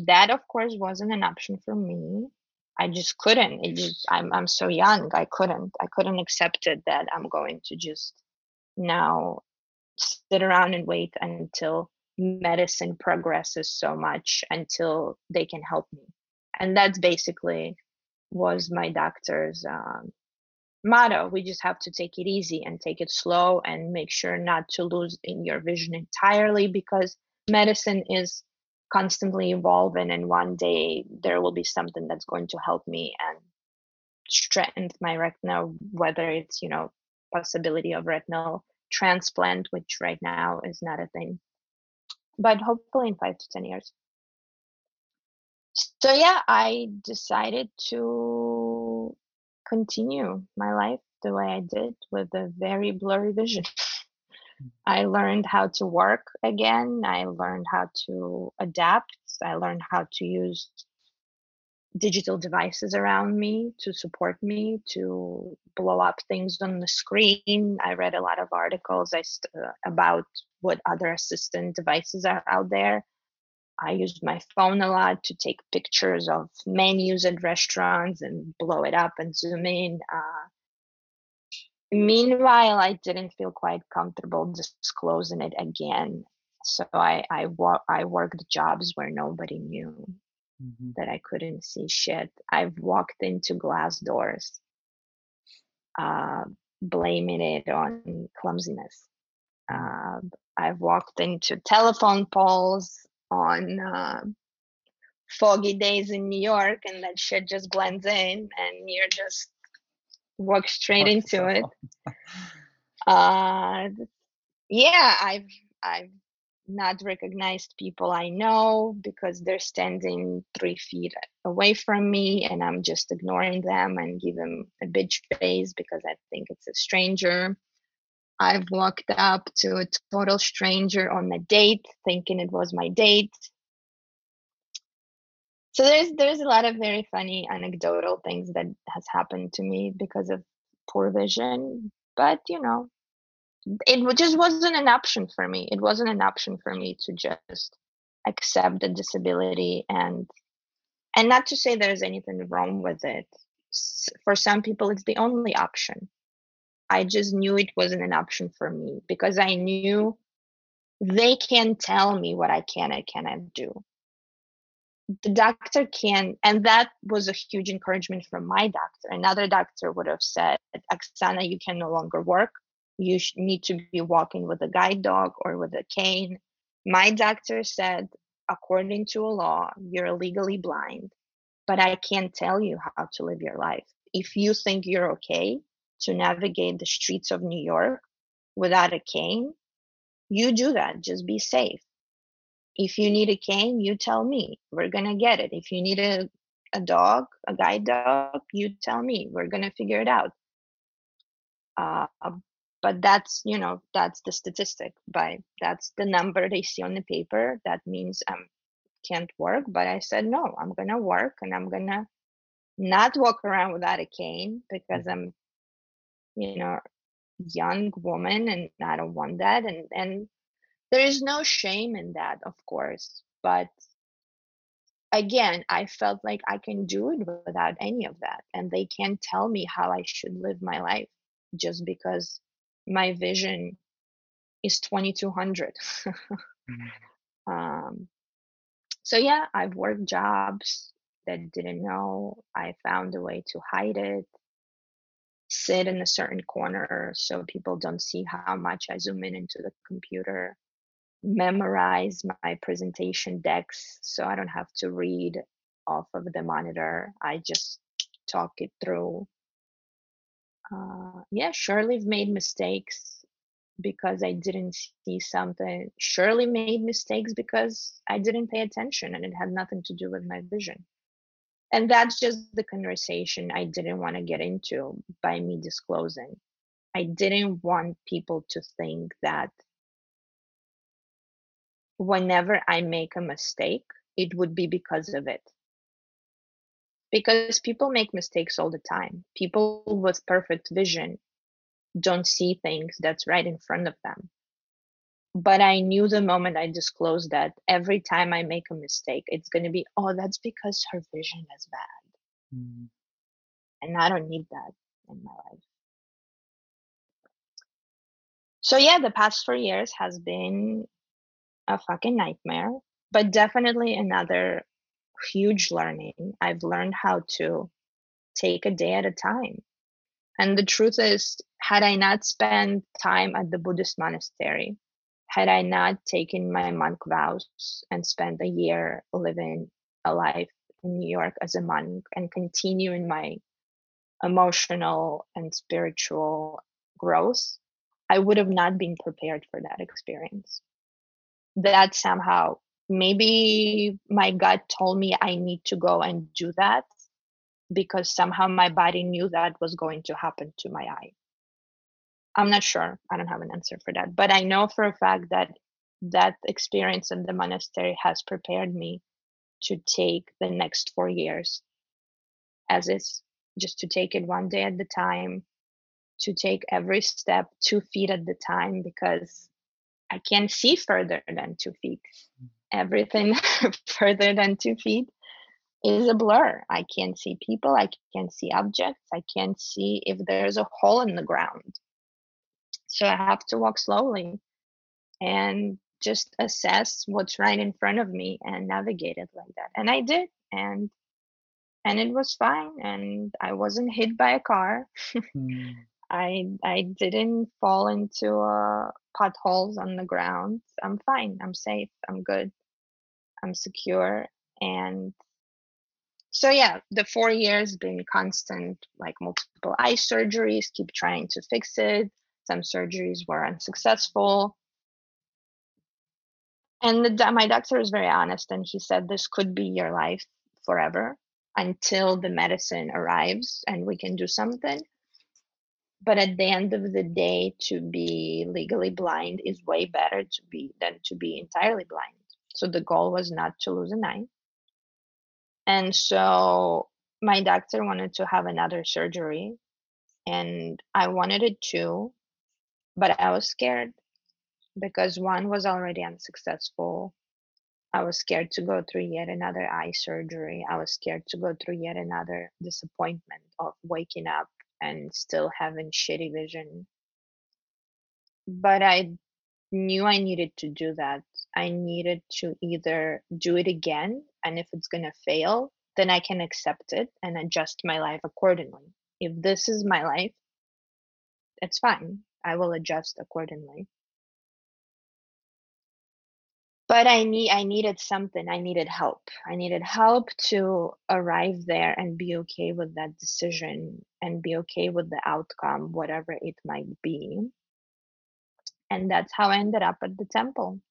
that, of course, wasn't an option for me I just couldn't. It just I'm I'm so young. I couldn't. I couldn't accept it that I'm going to just now sit around and wait until medicine progresses so much until they can help me. And that's basically was my doctor's um, motto. We just have to take it easy and take it slow and make sure not to lose in your vision entirely because medicine is constantly evolving and one day there will be something that's going to help me and strengthen my retina whether it's you know possibility of retinal transplant which right now is not a thing but hopefully in five to ten years so yeah i decided to continue my life the way i did with a very blurry vision <laughs> I learned how to work again. I learned how to adapt. I learned how to use digital devices around me to support me to blow up things on the screen. I read a lot of articles st- uh, about what other assistant devices are out there. I used my phone a lot to take pictures of menus at restaurants and blow it up and zoom in. Uh, Meanwhile, I didn't feel quite comfortable disclosing it again. So I I, wa- I worked jobs where nobody knew mm-hmm. that I couldn't see shit. I've walked into glass doors uh, blaming it on clumsiness. Uh, I've walked into telephone poles on uh, foggy days in New York, and that shit just blends in, and you're just walk straight into it. Uh, yeah, I've I've not recognized people I know because they're standing three feet away from me and I'm just ignoring them and give them a bitch face because I think it's a stranger. I've walked up to a total stranger on a date thinking it was my date. So there's there's a lot of very funny anecdotal things that has happened to me because of poor vision, but you know, it just wasn't an option for me. It wasn't an option for me to just accept the disability and and not to say there's anything wrong with it. For some people, it's the only option. I just knew it wasn't an option for me because I knew they can tell me what I can and cannot do. The doctor can, and that was a huge encouragement from my doctor. Another doctor would have said, Aksana, you can no longer work you need to be walking with a guide dog or with a cane. My doctor said, according to a law, you're legally blind, but I can't tell you how to live your life. If you think you're okay to navigate the streets of New York without a cane, you do that. Just be safe. If you need a cane, you tell me. We're going to get it. If you need a, a dog, a guide dog, you tell me. We're going to figure it out. Uh, but that's you know that's the statistic by that's the number they see on the paper that means i um can't work but i said no i'm gonna work and i'm gonna not walk around without a cane because i'm you know young woman and i don't want that and and there is no shame in that of course but again i felt like i can do it without any of that and they can't tell me how i should live my life just because my vision is 2200 mm-hmm. <laughs> um, so yeah i've worked jobs that didn't know i found a way to hide it sit in a certain corner so people don't see how much i zoom in into the computer memorize my presentation decks so i don't have to read off of the monitor i just talk it through uh, yeah, surely I've made mistakes because I didn't see something. Surely made mistakes because I didn't pay attention and it had nothing to do with my vision. And that's just the conversation I didn't want to get into by me disclosing. I didn't want people to think that whenever I make a mistake, it would be because of it because people make mistakes all the time. People with perfect vision don't see things that's right in front of them. But I knew the moment I disclosed that every time I make a mistake, it's going to be, oh, that's because her vision is bad. Mm. And I don't need that in my life. So, yeah, the past four years has been a fucking nightmare, but definitely another huge learning. I've learned how to take a day at a time. And the truth is, had I not spent time at the Buddhist monastery, had I not taken my monk vows and spent a year living a life in New York as a monk and continuing my emotional and spiritual growth, I would have not been prepared for that experience. That somehow maybe my gut told me I need to go and do that because somehow my body knew that was going to happen to my eye. I'm not sure. I don't have an answer for that. But I know for a fact that that experience in the monastery has prepared me to take the next four years as is, just to take it one day at the time, to take every step two feet at the time because I can't see further than two feet. Everything <laughs> further than two feet is a blur. I can't see people, I can't see objects, I can't see if there's a hole in the ground. So I have to walk slowly and just assess what's right in front of me and navigate it like that. And I did. And and it was fine and i wasn't hit by a car Hmm. <laughs> i i didn't fall into uh, potholes on the ground i'm fine i'm safe i'm good i'm secure and so yeah the four years been constant like multiple eye surgeries keep trying to fix it some surgeries were unsuccessful. And the, my doctor was very honest and he said this could be your life forever until the medicine arrives and we can do something. But at the end of the day to be legally blind is way better to be than to be entirely blind. So the goal was not to lose an eye and so my doctor wanted to have another surgery and i wanted it too but i was scared because one was already unsuccessful I was scared to go through yet another eye surgery. I was scared to go through yet another disappointment of waking up and still having shitty vision. But I knew I needed to do that. I needed to either do it again, and if it's going to fail, then I can accept it and adjust my life accordingly. If this is my life, it's fine. I will adjust accordingly. But i need i needed something i needed help. I needed help to arrive there and be okay with that decision and be okay with the outcome whatever it might be. And that's how i ended up at the temple.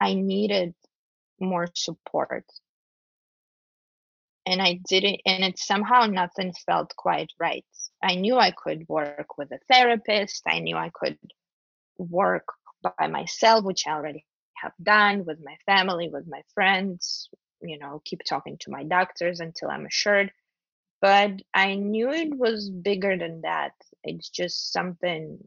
I needed more support. And i didn't and it somehow nothing felt quite right i knew i could work with a therapist i knew i could work by myself which i already have done with my family, with my friends, you know, keep talking to my doctors until I'm assured. But I knew it was bigger than that. It's just something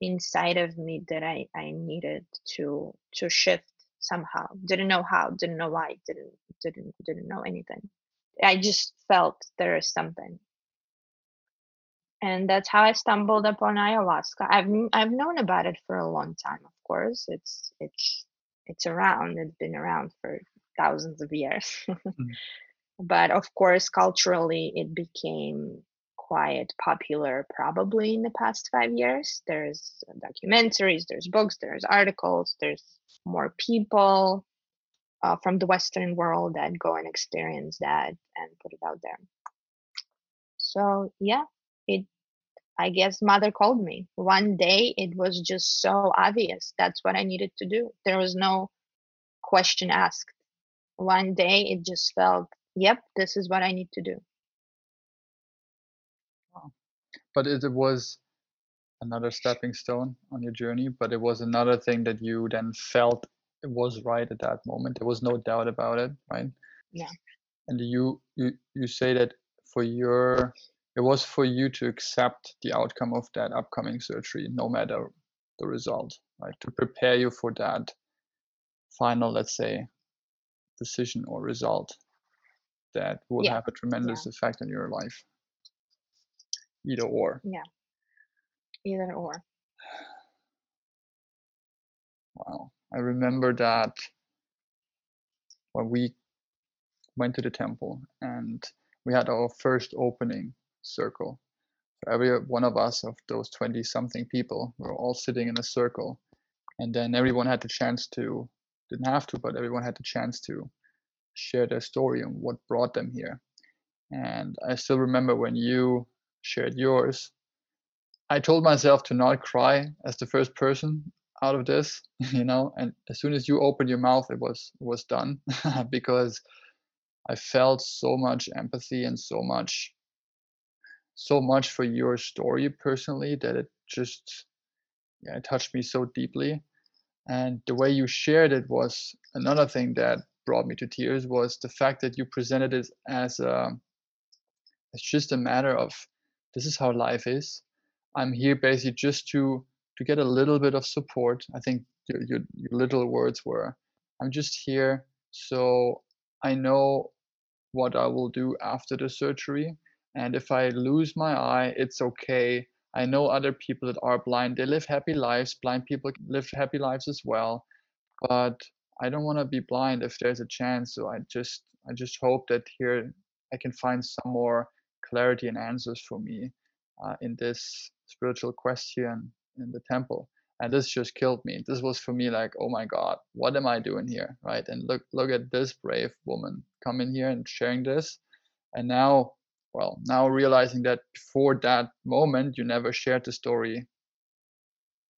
inside of me that I, I needed to to shift somehow. Didn't know how, didn't know why, didn't didn't didn't know anything. I just felt there is something and that's how I stumbled upon ayahuasca. I've I've known about it for a long time, of course. It's it's it's around. It's been around for thousands of years. <laughs> mm. But of course, culturally, it became quite popular probably in the past five years. There's documentaries, there's books, there's articles, there's more people uh, from the Western world that go and experience that and put it out there. So yeah, it I guess mother called me. One day it was just so obvious. That's what I needed to do. There was no question asked. One day it just felt, yep, this is what I need to do. But it was another stepping stone on your journey, but it was another thing that you then felt it was right at that moment. There was no doubt about it, right? Yeah. And you you you say that for your it was for you to accept the outcome of that upcoming surgery, no matter the result, right? To prepare you for that final, let's say, decision or result that will yeah. have a tremendous yeah. effect on your life. Either or. Yeah. Either or. Wow. I remember that when we went to the temple and we had our first opening circle. So every one of us, of those 20 something people, were all sitting in a circle. And then everyone had the chance to, didn't have to, but everyone had the chance to share their story and what brought them here. And I still remember when you shared yours, I told myself to not cry as the first person out of this, <laughs> you know, and as soon as you opened your mouth, it was was done <laughs> because I felt so much empathy and so much so much for your story personally that it just yeah, it touched me so deeply. And the way you shared it was another thing that brought me to tears was the fact that you presented it as a it's just a matter of this is how life is. I'm here basically just to to get a little bit of support. I think your, your, your little words were, I'm just here so I know what I will do after the surgery and if I lose my eye, it's okay. I know other people that are blind. They live happy lives. Blind people live happy lives as well. But I don't want to be blind if there's a chance. So I just I just hope that here I can find some more clarity and answers for me uh, in this spiritual question in the temple and this just killed me this was for me like oh my god what am i doing here right and look look at this brave woman coming here and sharing this and now well now realizing that before that moment you never shared the story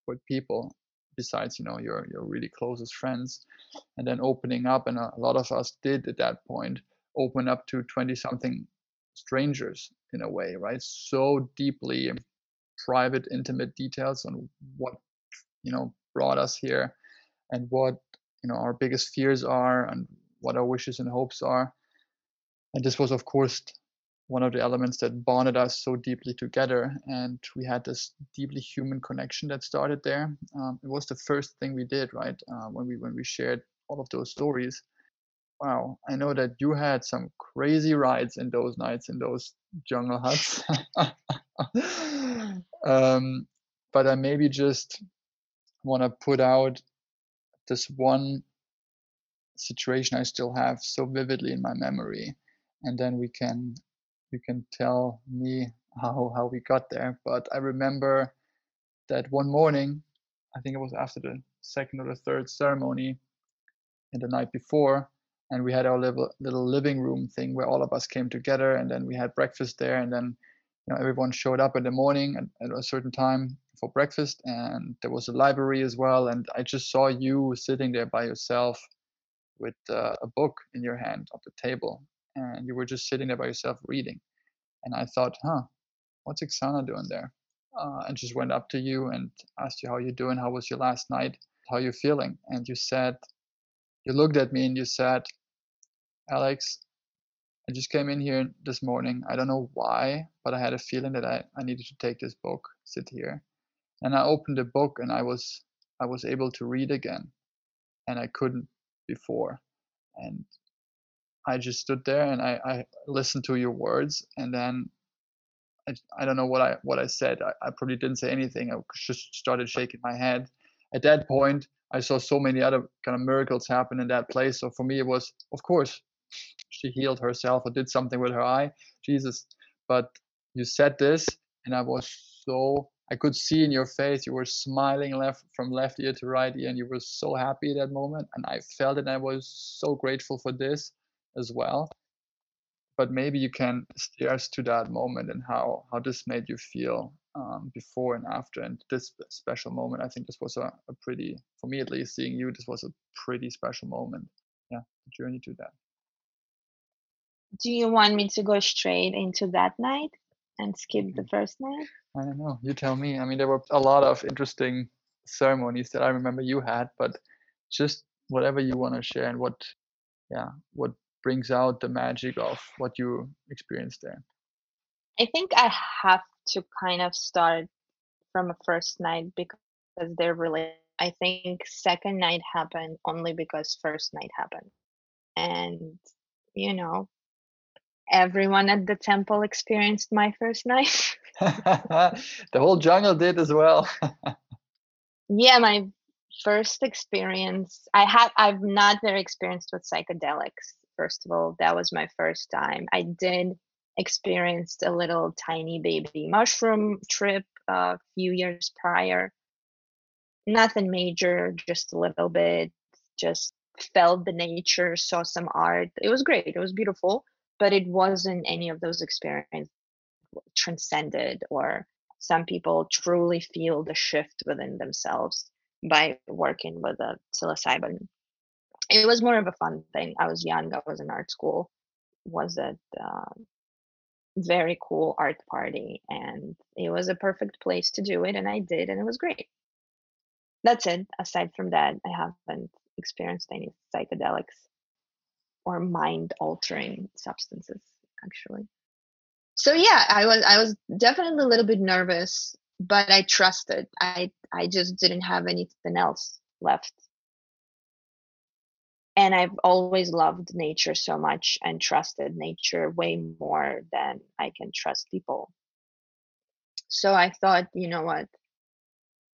with people besides you know your your really closest friends. And then opening up and a lot of us did at that point open up to 20 something strangers in a way right? So deeply private intimate details on what you know brought us here and what you know our biggest fears are and what our wishes and hopes are. And this was of course one of the elements that bonded us so deeply together and we had this deeply human connection that started there. Um, it was the first thing we did right uh, when we when we shared all of those stories. Wow i know that you had some crazy rides in those nights in those jungle huts. <laughs> Um, but i maybe just want to put out this one situation I still have so vividly in my memory, and then we can you can tell me how how we got there. But I remember that one morning, I think it was after the second or the third ceremony, and the night before, and we had our little little living room thing where all of us came together, and then we had breakfast there, and then you know everyone showed up in the morning at, at a certain time for breakfast and there was a library as well and i just saw you sitting there by yourself with uh, a book in your hand on the table and you were just sitting there by yourself reading and i thought huh what's Aksana doing there uh, and just went up to you and asked you how you're doing how was your last night how you feeling and you said you looked at me and you said alex I just came in here this morning. I don't know why, but I had a feeling that I, I needed to take this book, sit here. And I opened the book and I was I was able to read again. And I couldn't before. And I just stood there and I, I listened to your words and then I, I don't know what I what I said. I, I probably didn't say anything. I just started shaking my head. At that point, I saw so many other kind of miracles happen in that place. So for me, it was, of course, she healed herself or did something with her eye jesus but you said this and i was so i could see in your face you were smiling left from left ear to right ear and you were so happy at that moment and i felt it and i was so grateful for this as well but maybe you can steer us to that moment and how how this made you feel um, before and after and this special moment i think this was a, a pretty for me at least seeing you this was a pretty special moment yeah the journey to that do you want me to go straight into that night and skip the mm-hmm. first night? I don't know. You tell me. I mean, there were a lot of interesting ceremonies that I remember you had, but just whatever you want to share and what, yeah, what brings out the magic of what you experienced there. I think I have to kind of start from a first night because they're related. I think second night happened only because first night happened. And, you know, everyone at the temple experienced my first night. <laughs> the whole jungle did as well. <laughs> yeah, my first experience. I have. I'm not very experienced with psychedelics. First of all, that was my first time. I did experience a little tiny baby mushroom trip a few years prior. Nothing major, just a little bit. Just felt the nature, saw some art. It was great. It was beautiful but it wasn't any of those experiences transcended or some people truly feel the shift within themselves by working with a psilocybin it was more of a fun thing. I was young i was in art school was a uh, very cool art party and it was a perfect place to do it and i did and it was great. That's it. Aside from that i haven't experienced any psychedelics or mind altering substances actually. So yeah i was i was definitely a little bit nervous but i trusted. I i just didn't have anything else left and i've always loved nature so much and trusted nature way more than i can trust people. So i thought you know what?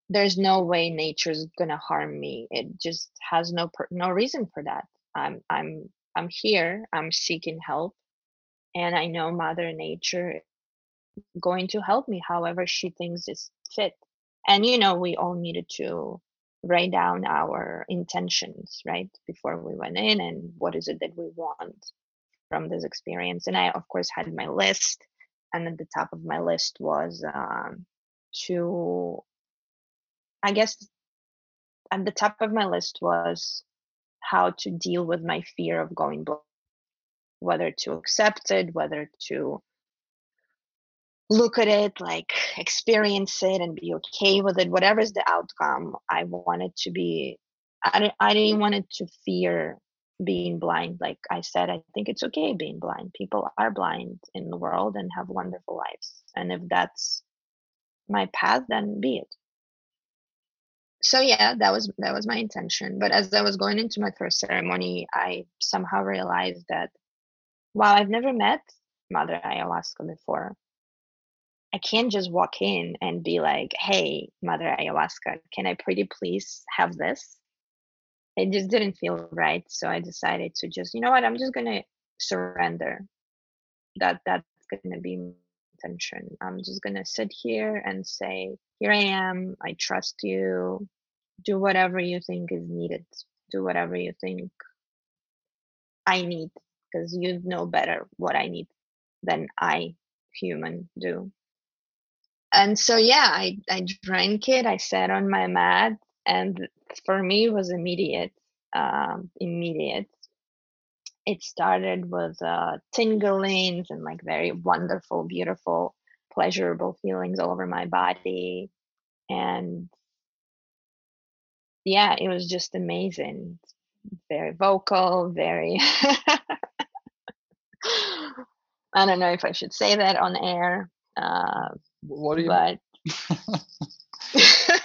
There's no way nature's going to harm me. It just has no no reason for that. I'm i'm I'm here, I'm seeking help, and I know Mother Nature going to help me however she thinks is fit. And you know, we all needed to write down our intentions, right, before we went in and what is it that we want from this experience. And I, of course, had my list, and at the top of my list was um, to, I guess, at the top of my list was how to deal with my fear of going blind, whether to accept it, whether to look at it, like experience it and be okay with it, whatever is the outcome. I wanted to be, I didn't, I didn't want it to fear being blind. Like I said, I think it's okay being blind. People are blind in the world and have wonderful lives. And if that's my path, then be it. So yeah, that was that was my intention. But as I was going into my first ceremony, I somehow realized that while I've never met Mother Ayahuasca before, I can't just walk in and be like, "Hey, Mother Ayahuasca, can I pretty please have this?" It just didn't feel right, so I decided to just, you know what, I'm just gonna surrender. That that's gonna be intention. I'm just gonna sit here and say, "Here I am. I trust you. Do whatever you think is needed. Do whatever you think I need, because you know better what I need than I, human, do." And so yeah i i drank it i sat on my mat and for me it was immediate um immediate. It started with uh tinglings and like very wonderful beautiful pleasurable feelings all over my body. And yeah it was just amazing. Very vocal very <laughs> i don't know if i should say that on air uh, what do you? but <laughs>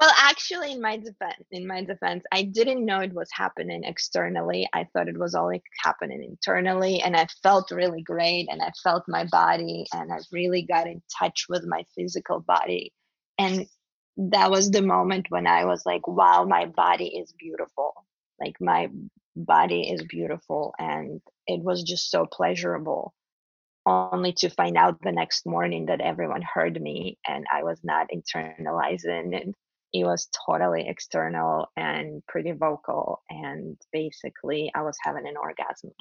well actually in my defense in my defense i didn't know it was happening externally. I thought it was all like happening internally and i felt really great and i felt my body and i really got in touch with my physical body. And that was the moment when i was like wow my body is beautiful. Like my body is beautiful and it was just so pleasurable only to find out the next morning that everyone heard me and I was not internalizing and it was totally external and pretty vocal and basically I was having an orgasm.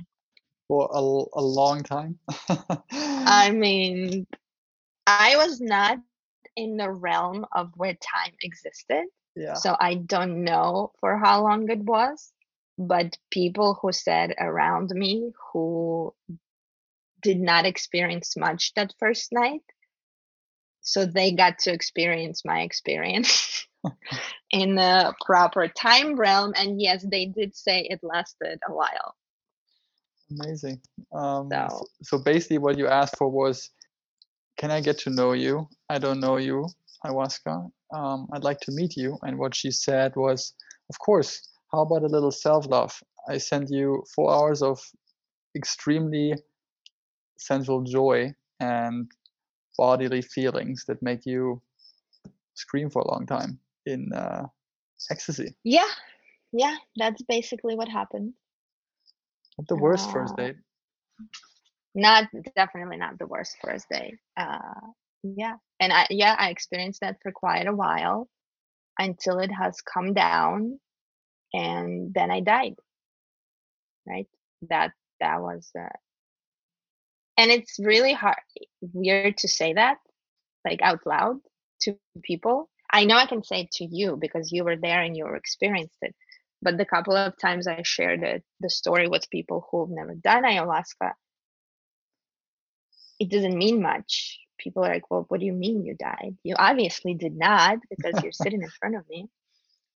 For a, a long time. I <laughs> mean, I was not in the realm of where time existed. Yeah. So I don't know for how long it was, but people who said around me who did not experience much that first night. So they got to experience my experience <laughs> in the proper time realm. And yes, they did say it lasted a while. Amazing. Um, So- so basically, what you asked for was, can I get to know you? I don't know you, ayahuasca. Um, I'd like to meet you. And what she said was, of course. How about a little self-love? I send you four hours of extremely sensual joy and bodily feelings that make you scream for a long time in uh, ecstasy. Yeah. Yeah. That's basically what happened. Not the worst first Uh, date. Not definitely not the worst first day. Uh, yeah. And I, yeah, I experienced that for quite a while until it has come down and then I died. Right. That, that was, uh, and it's really hard, weird to say that like out loud to people. I know I can say it to you because you were there and you experienced it. But the couple of times I shared it, the story with people who've never done ayahuasca, it doesn't mean much. People are like, well, what do you mean you died? You obviously did not because you're sitting in front of me.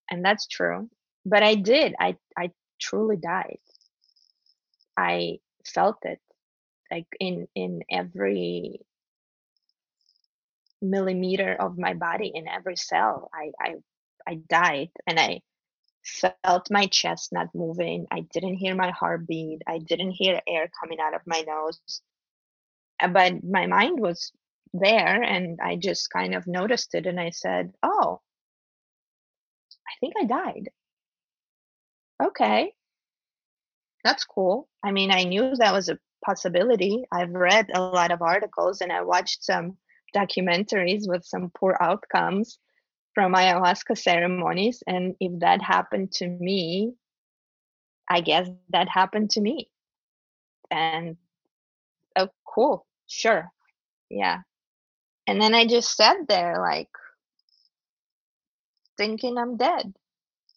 And that's true. But I did. I, I truly died. I felt it like in in every millimeter of my body in every cell i i i died and i felt my chest not moving. I didn't hear my heartbeat. I didn't hear air coming out of my nose. Uh, but my mind was there and i just kind of noticed it and i said oh. I think i died. Okay. That's cool. I mean, I knew that was a possibility. I've read a lot of articles and I watched some documentaries with some poor outcomes from ayahuasca ceremonies. And if that happened to me, I guess that happened to me. And oh, cool. Sure. Yeah. And then I just sat there like thinking I'm dead.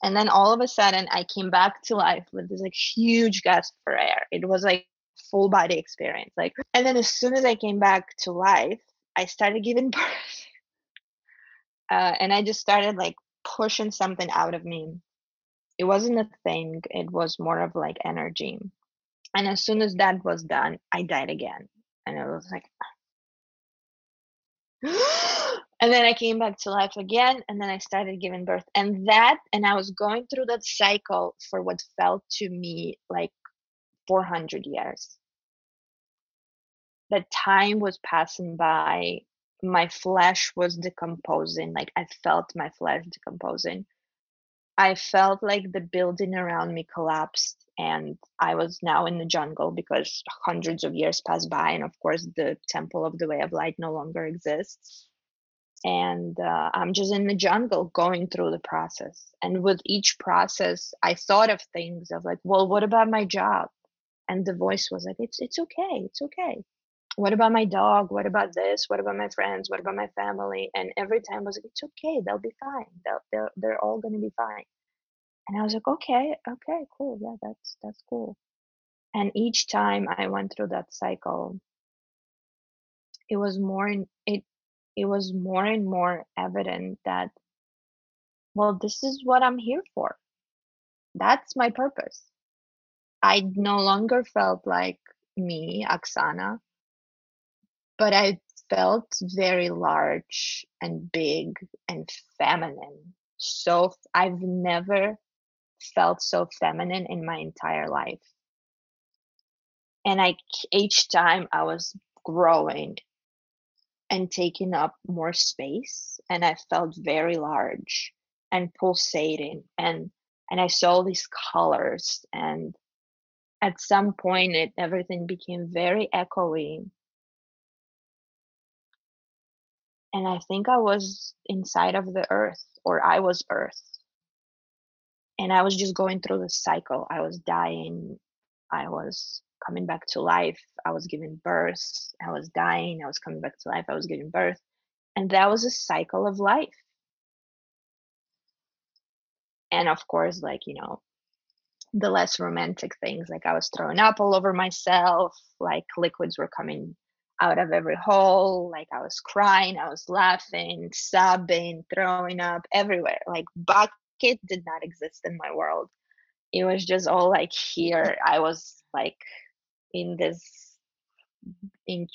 And then all of a sudden I came back to life with this like huge gasp for air. It was like full body experience. Like and then as soon as I came back to life, I started giving <laughs> birth. Uh, and I just started like pushing something out of me. It wasn't a thing, it was more of like energy. And as soon as that was done, I died again. And it was like, <gasps> and then I came back to life again, and then I started giving birth. And that, and I was going through that cycle for what felt to me like 400 years. The time was passing by, my flesh was decomposing, like I felt my flesh decomposing. I felt like the building around me collapsed and I was now in the jungle because hundreds of years passed by, and of course, the Temple of the Way of Light no longer exists. And uh, I'm just in the jungle going through the process. And with each process, I thought of things of like, well, what about my job? And the voice was like, it's it's okay, it's okay. What about my dog? What about this? What about my friends? What about my family? And every time was like, it's okay, they'll be fine. They'll, they're they're all gonna be fine and I was like, okay, okay, cool. Yeah, that's that's cool. And each time I went through that cycle, it was more in it it was more and more evident that well, this is what I'm here for. That's my purpose. I no longer felt like me, Aksana, but I felt very large and big and feminine. So I've never felt so feminine in my entire life. And I each time I was growing and taking up more space and I felt very large and pulsating and and I saw these colors and at some point it everything became very echoey. And I think I was inside of the earth or I was earth. And I was just going through the cycle. I was dying, I was coming back to life, I was giving birth, I was dying, I was coming back to life, I was giving birth. And that was a cycle of life. And of course, like, you know, the less romantic things, like I was throwing up all over myself, like liquids were coming out of every hole, like I was crying, I was laughing, sobbing, throwing up everywhere, like buck kid did not exist in my world. It was just all like here. I was like in this in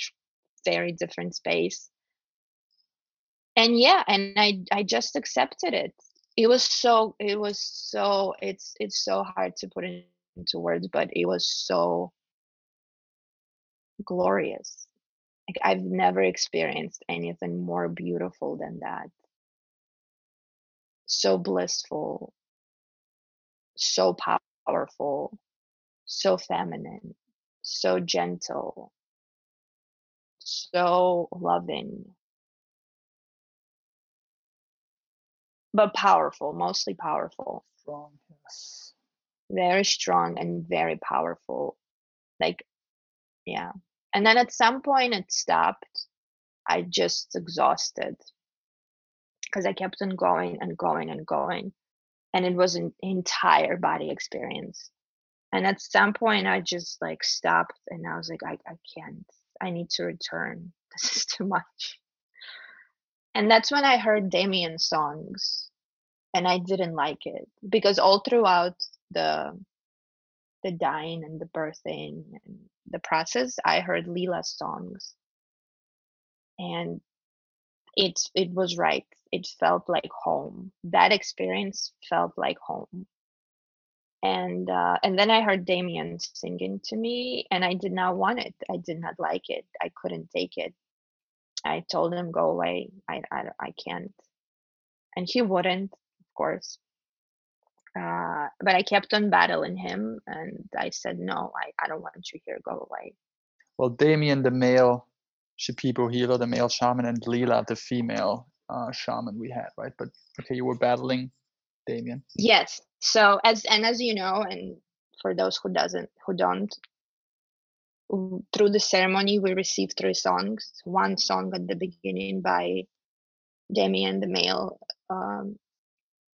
very different space. And yeah, and I I just accepted it. It was so it was so it's it's so hard to put into words, but it was so glorious. Like I've never experienced anything more beautiful than that. So blissful, so powerful, so feminine, so gentle, so loving, but powerful, mostly powerful. Strong, yes. Very strong and very powerful. Like, yeah. And then at some point it stopped. I just exhausted because I kept on going and going and going. And it was an entire body experience. And at some point, I just like stopped and I was like, I, I can't. I need to return. <laughs> This is too much. And that's when I heard Damien songs and I didn't like it because all throughout the the dying and the birthing and the process, I heard Leela's songs. And it it was right. It felt like home. That experience felt like home. And uh, and then i heard damien singing to me and i did not want it. I did not like it. I couldn't take it i told him go away i i, I can't and he wouldn't of course Uh, but I kept on battling him, and I said, "No, I, I don't want you here. Go away." Well, Damien, the male Shipibo healer, the male shaman, and Leela, the female uh, shaman we had, right? But okay, you were battling Damien. Yes. So as and as you know, and for those who doesn't who don't, through the ceremony we received three songs. One song at the beginning by Damien, the male um,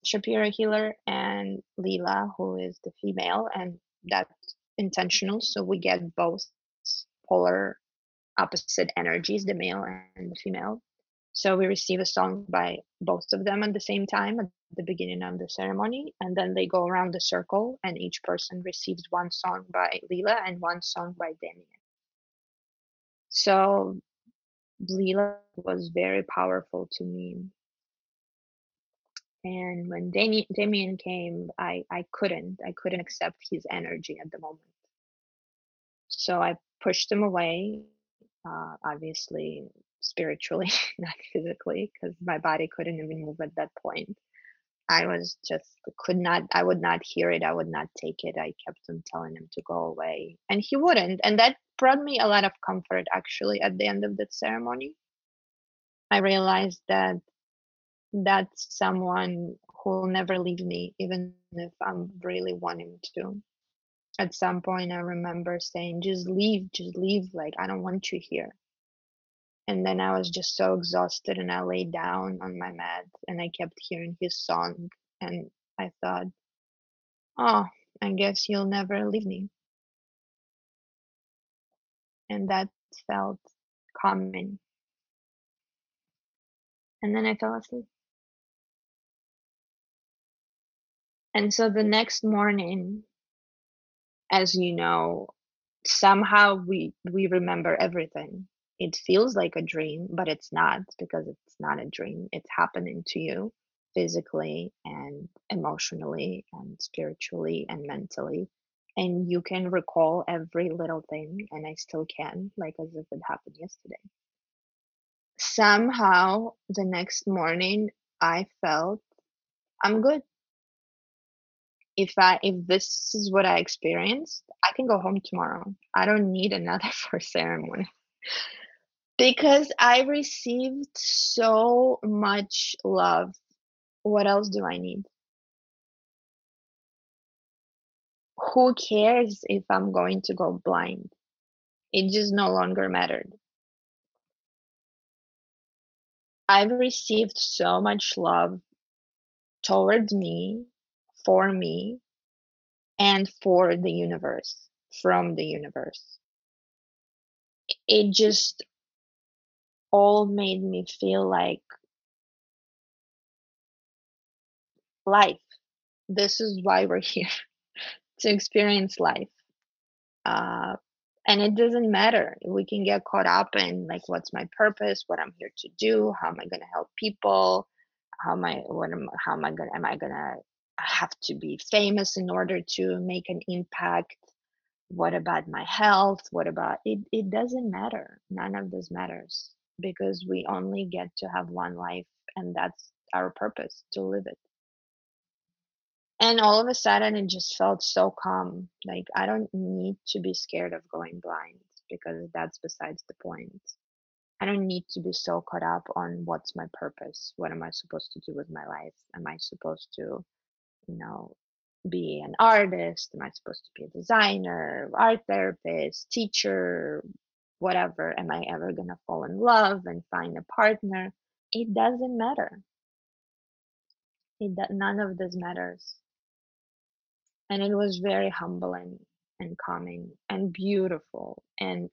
Shipibo healer, and Leela, who is the female, and that's intentional. So we get both polar opposite energies, the male and the female. So we receive a song by both of them at the same time at the beginning of the ceremony, and then they go around the circle, and each person receives one song by Leela and one song by Damien. So Leela was very powerful to me. And when Damien, Damien came, I, I couldn't. I couldn't accept his energy at the moment. So I pushed him away, uh, obviously spiritually, <laughs> not physically, because my body couldn't even move at that point. I was just could not I would not hear it. I would not take it. I kept on telling him to go away. And he wouldn't. And that brought me a lot of comfort actually at the end of that ceremony. I realized that that's someone who will never leave me, even if I'm really wanting to. At some point, I remember saying, just leave, just leave. Like, I don't want you here. And then I was just so exhausted and I laid down on my mat and I kept hearing his song. And I thought, oh, I guess you'll never leave me. And that felt calming. And then I fell asleep. And so the next morning, as you know, somehow we we remember everything. It feels like a dream, but it's not because it's not a dream. It's happening to you physically and emotionally and spiritually and mentally. And you can recall every little thing, and I still can, like as if it happened yesterday. Somehow the next morning, I felt I'm good if I if this is what I experienced, I can go home tomorrow. I don't need another <laughs> for ceremony. Because I received so much love. What else do I need? Who cares if I'm going to go blind? It just no longer mattered. I've received so much love towards me for me and for the universe from the universe it just all made me feel like life. This is why we're <laughs> here to experience life. Uh, and it doesn't matter. We can get caught up in like what's my purpose what i'm here to do how am i going to help people how am i what am how am i going am i going to have to be famous in order to make an impact? What about my health? What about it it doesn't matter. None of this matters because we only get to have one life and that's our purpose to live it. And all of a sudden it just felt so calm. Like i don't need to be scared of going blind because that's besides the point. I don't need to be so caught up on what's my purpose what am i supposed to do with my life? Am i supposed to you know, be an artist? Am I supposed to be a designer, art therapist, teacher, whatever? Am I ever going to fall in love and find a partner? It doesn't matter. It, none of this matters. And it was very humbling and calming and beautiful. And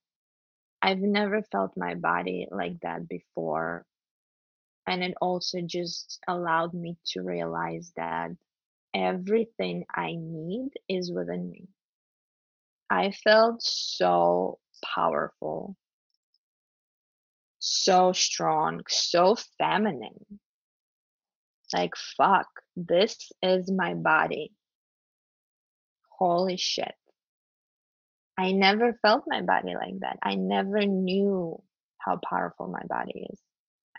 I've never felt my body like that before. And it also just allowed me to realize that everything I need is within me. I felt so powerful, so strong, so feminine. Like, fuck, this is my body. Holy shit. I never felt my body like that. I never knew how powerful my body is.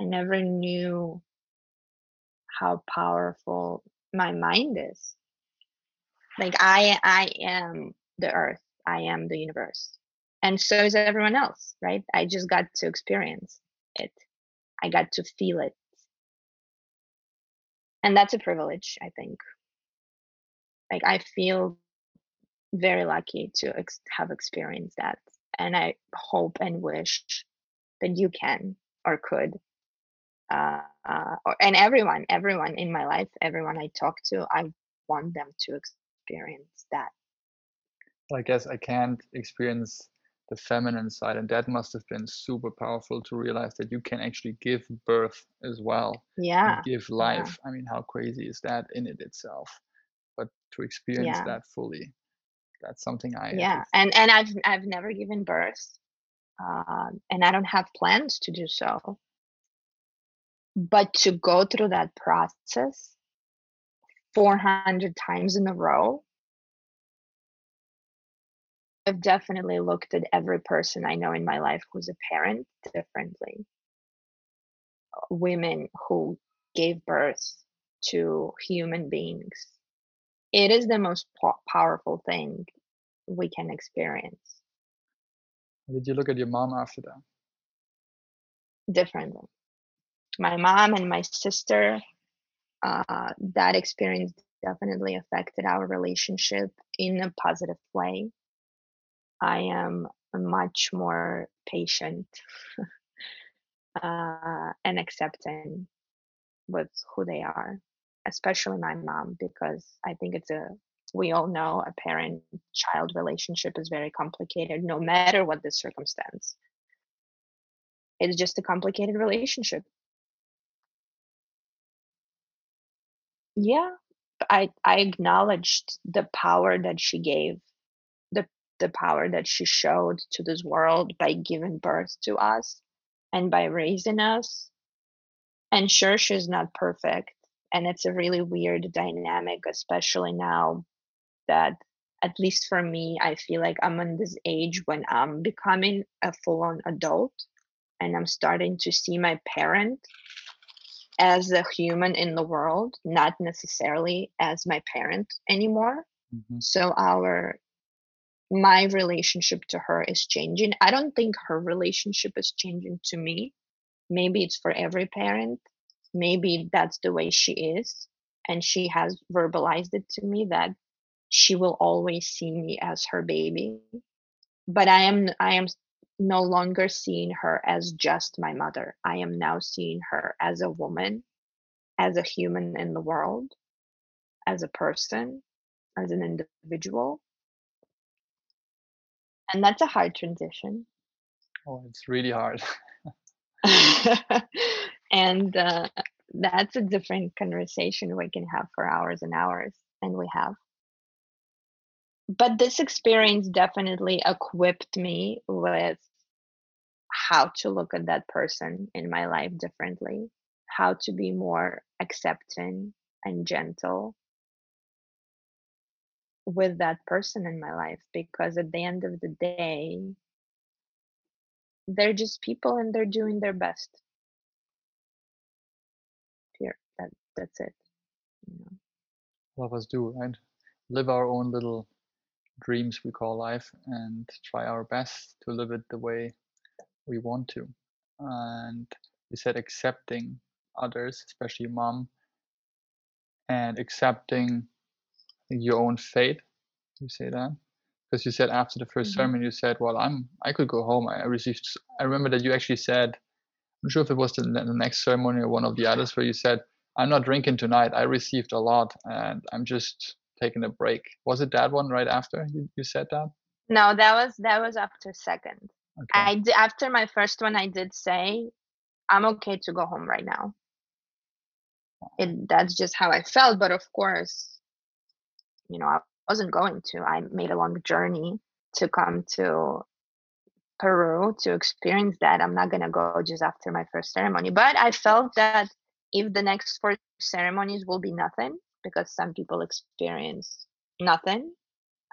I never knew how powerful my mind is. Like I I am the earth. I am the universe. And so is everyone else, right? I just got to experience it. I got to feel it. And that's a privilege, I think. Like I feel very lucky to ex- have experienced that. And I hope and wish that you can or could. Uh, uh, or, and everyone, everyone in my life, everyone I talk to, I want them to experience that. I guess I can't experience the feminine side, and that must have been super powerful to realize that you can actually give birth as well. Yeah. give life. Yeah. I mean, how crazy is that in it itself? But to experience yeah. that fully, that's something I yeah. And and I've I've never given birth, um, and I don't have plans to do so. But to go through that process 400 times in a row I've definitely looked at every person I know in my life who's a parent differently. Women who gave birth to human beings. It is the most po- powerful thing we can experience. Did you look at your mom after that? Differently. My mom and my sister, uh, that experience definitely affected our relationship in a positive way I am much more patient uh, and accepting with who they are, especially my mom, because I think it's a, we all know a parent child relationship is very complicated, no matter what the circumstance. It's just a complicated relationship. Yeah, I I acknowledged the power that she gave the power that she showed to this world by giving birth to us and by raising us. And sure, she's not perfect. And it's a really weird dynamic, especially now that, at least for me, I feel like I'm in this age when I'm becoming a full on adult and I'm starting to see my parent as a human in the world, not necessarily as my parent anymore. Mm-hmm. So our my relationship to her is changing. I don't think her relationship is changing to me. Maybe it's for every parent. Maybe that's the way she is. And she has verbalized it to me that she will always see me as her baby. But I am I am no longer seeing her as just my mother. I am now seeing her as a woman, as a human in the world, as a person, as an individual and that's a hard transition. Oh it's really hard. <laughs> And uh, that's a different conversation we can have for hours and hours and we have. But this experience definitely equipped me with how to look at that person in my life differently how to be more accepting and gentle with that person in my life because at the end of the day they're just people and they're doing their best here that that's it you know. us do right live our own little dreams we call life and try our best to live it the way we want to and you said accepting others especially mom and accepting your own fate you say that? Because you said after the 1st mm-hmm. sermon you said well i'm i could go home. I received i remember that you actually said i'm sure if it was the, the next ceremony or one of the others where you said i'm not drinking tonight i received a lot and i'm just taking a break. Was it that one right after you, you said that? No that was that was after second. Okay. i did, after my first one i did say i'm okay to go home right now. It that's just how i felt but of course you know, I wasn't going to. I made a long journey to come to Peru to experience that. I'm not going to go just after my first ceremony. But I felt that if the next four ceremonies will be nothing, because some people experience nothing,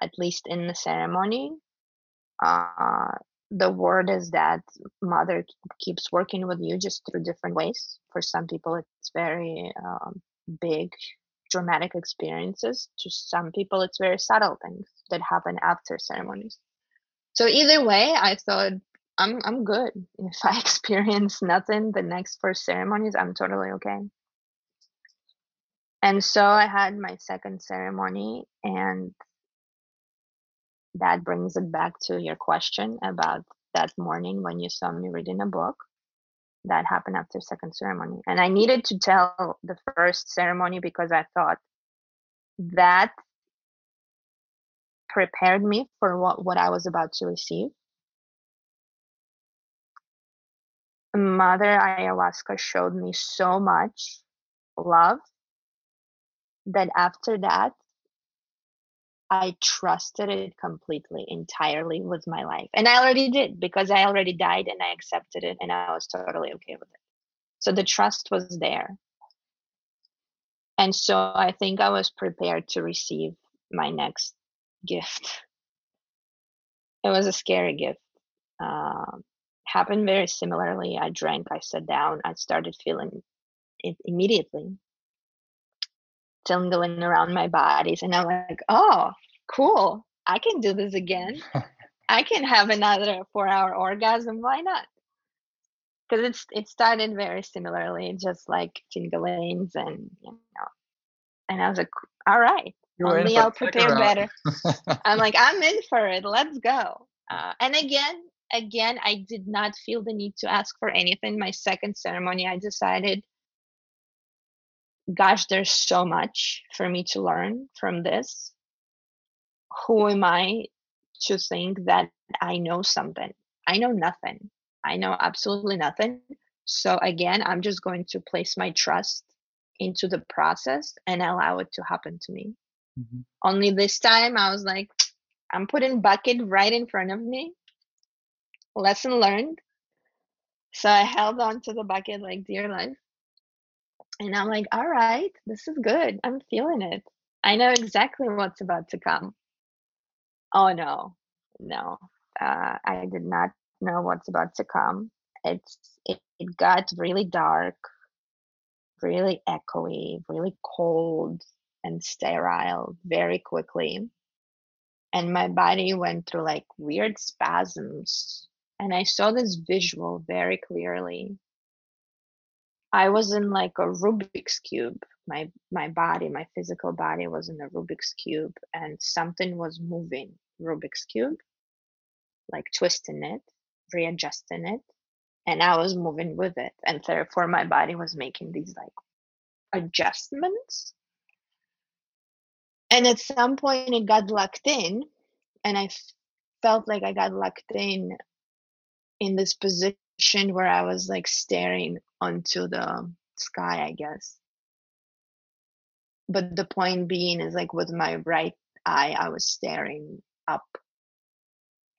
at least in the ceremony, uh, the word is that mother keeps working with you just through different ways. For some people, it's very um, big dramatic experiences. To some people, it's very subtle things that happen after ceremonies. So either way, I thought I'm I'm good. If I <laughs> experience nothing the next four ceremonies, I'm totally okay. And so I had my second ceremony, and that brings it back to your question about that morning when you saw me reading a book that happened after second ceremony. And i needed to tell the first ceremony because i thought that prepared me for what, what i was about to receive. Mother ayahuasca showed me so much love that after that I trusted it completely, entirely with my life. And I already did because I already died and I accepted it and I was totally okay with it. So the trust was there. And so I think I was prepared to receive my next gift. It was a scary gift. Uh, happened very similarly. I drank, I sat down, I started feeling it immediately tingling around my bodies and i'm like oh cool. I can do this again. <laughs> I can have another four hour orgasm. Why not? Because it's it started very similarly just like tinglings and you know and i was like all right only i'll prepare better. I'm like <laughs> i'm in for it. Let's go. Uh, and again again i did not feel the need to ask for anything. My second ceremony i decided gosh, there's so much for me to learn from this. Who am I to think that I know something? I know nothing. I know absolutely nothing. So again, I'm just going to place my trust into the process and allow it to happen to me. Mm-hmm. Only this time I was like, I'm putting bucket right in front of me. Lesson learned. So I held on to the bucket like dear life. And I'm like, all right, this is good. I'm feeling it. I know exactly what's about to come. Oh no, no, uh, I did not know what's about to come. It's it, it got really dark, really echoey, really cold and sterile very quickly. And my body went through like weird spasms. And I saw this visual very clearly I was in like a Rubik's cube. My my body, my physical body was in a Rubik's cube and something was moving Rubik's cube, like twisting it, readjusting it, and I was moving with it. And therefore my body was making these like adjustments. And at some point it got locked in and I felt like I got locked in in this position where I was like staring onto the sky, I guess. But the point being is like with my right eye, I was staring up.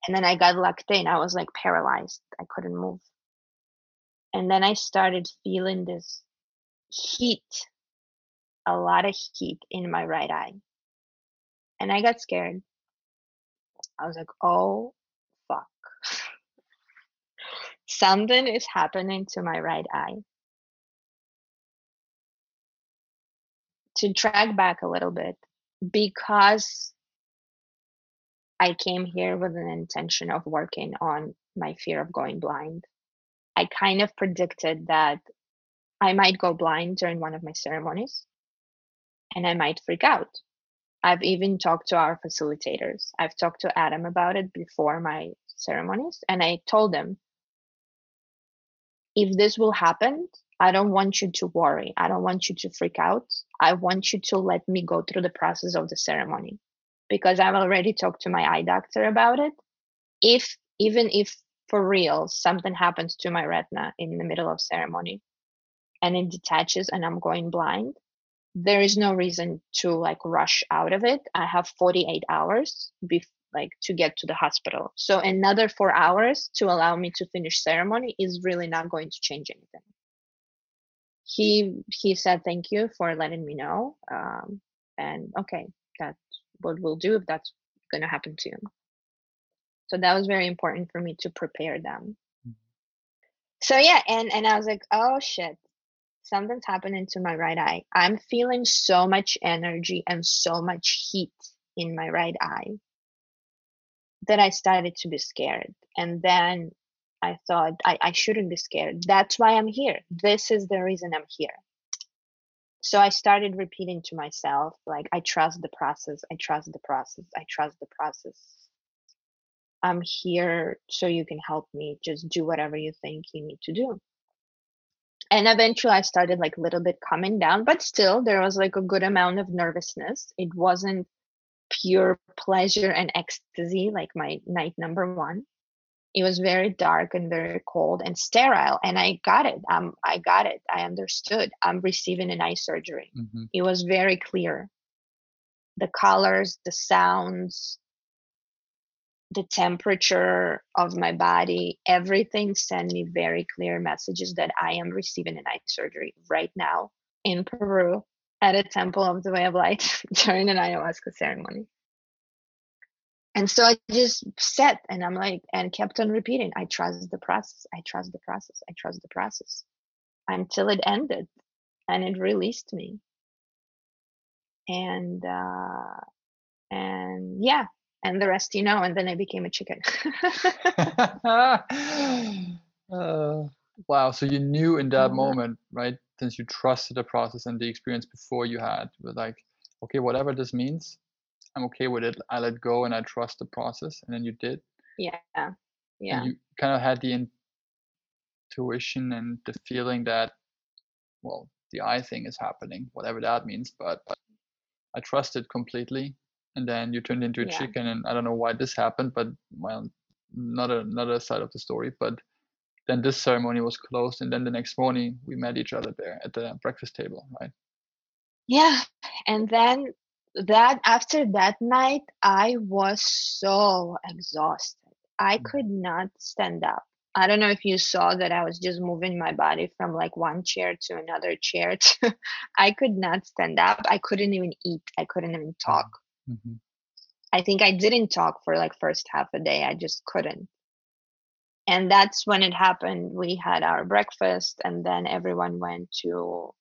And then I got locked in. I was like paralyzed. I couldn't move. And then I started feeling this heat, a lot of heat in my right eye. And I got scared. I was like, oh. Something is happening to my right eye. To track back a little bit, because I came here with an intention of working on my fear of going blind. I kind of predicted that I might go blind during one of my ceremonies and I might freak out. I've even talked to our facilitators. I've talked to Adam about it before my ceremonies and I told him if this will happen, I don't want you to worry. I don't want you to freak out. I want you to let me go through the process of the ceremony because I've already talked to my eye doctor about it. If, even if for real, something happens to my retina in the middle of ceremony and it detaches and I'm going blind, there is no reason to like rush out of it. I have 48 hours before like to get to the hospital. So another four hours to allow me to finish ceremony is really not going to change anything. He he said thank you for letting me know, um, and okay, that's what we'll do if that's to happen to you. So that was very important for me to prepare them. So yeah, and and I was like, oh shit. something's happening to my right eye. I'm feeling so much energy and so much heat in my right eye that I started to be scared. And then I thought, I, I shouldn't be scared. That's why I'm here. This is the reason I'm here. So I started repeating to myself, like, I trust the process. I trust the process. I trust the process. I'm here so you can help me. Just do whatever you think you need to do. And eventually I started like a little bit coming down, but still there was like a good amount of nervousness. It wasn't pure pleasure and ecstasy like my night number one. It was very dark and very cold and sterile and i got it. Um, i got it. I understood. I'm receiving an eye surgery. Mm-hmm. it was very clear. The colors the sounds the temperature of my body everything sent me very clear messages that i am receiving an eye surgery right now in peru at a temple of the way of light <laughs> during an ayahuasca ceremony and so I just sat and I'm like, and kept on repeating, I trust the process, I trust the process, I trust the process until it ended and it released me. And, uh, and yeah, and the rest you know, and then I became a chicken. <laughs> <laughs> uh, wow. So you knew in that mm-hmm. moment, right? Since you trusted the process and the experience before you had, with like, okay, whatever this means, I'm okay with it. I let go and I trust the process. And then you did. Yeah. Yeah. And you kind of had the intuition and the feeling that, well, the eye thing is happening, whatever that means. But, but I trusted completely. And then you turned into a yeah. chicken. And I don't know why this happened, but well, not another side of the story. But then this ceremony was closed. And then the next morning we met each other there at the breakfast table, right? Yeah. And then that after that night i was so exhausted i mm. could not stand up i don't know if you saw that i was just moving my body from like one chair to another chair <laughs> to, i could not stand up i couldn't even eat i couldn't even talk mm-hmm. i think i didn't talk for like first half a day i just couldn't and that's when it happened. We had our breakfast and then everyone went to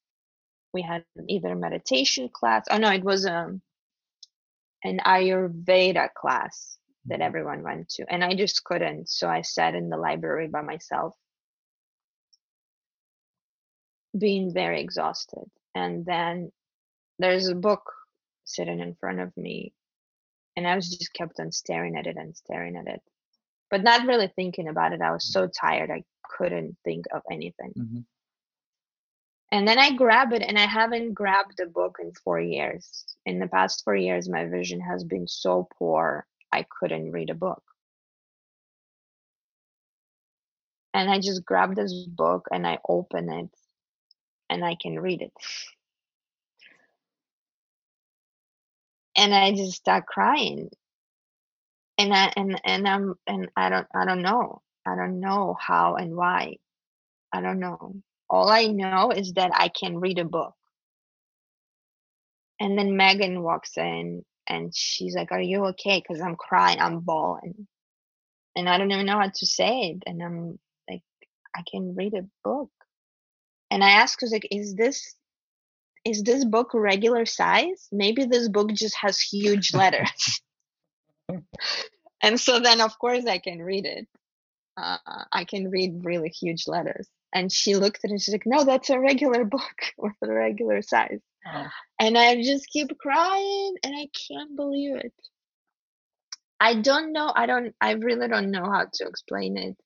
we had either a meditation class oh no it was um an ayurveda class that mm-hmm. everyone went to and i just couldn't so i sat in the library by myself. Being very exhausted. And then there's a book sitting in front of me and i was just kept on staring at it and staring at it but not really thinking about it i was so tired i couldn't think of anything mm-hmm and then I grab it and I haven't grabbed a book in four years. In the past four years, my vision has been so poor, I couldn't read a book. And I just grab this book and I open it and I can read it. <laughs> And I just start crying. And I and and I'm and I don't I don't know. I don't know how and why. I don't know. All I know is that I can read a book. And then Megan walks in and she's like, Are you okay? Because I'm crying, I'm bawling. And I don't even know how to say it. And I'm like, I can read a book. And I ask her, like, is this is this book regular size? Maybe this book just has huge <laughs> letters. And so then of course I can read it. Uh, I can read really huge letters. And she looked at it and she's like, no, that's a regular <laughs> book with a regular size. Oh. And I just keep crying and I can't believe it. I don't know. I don't, I really don't know how to explain it.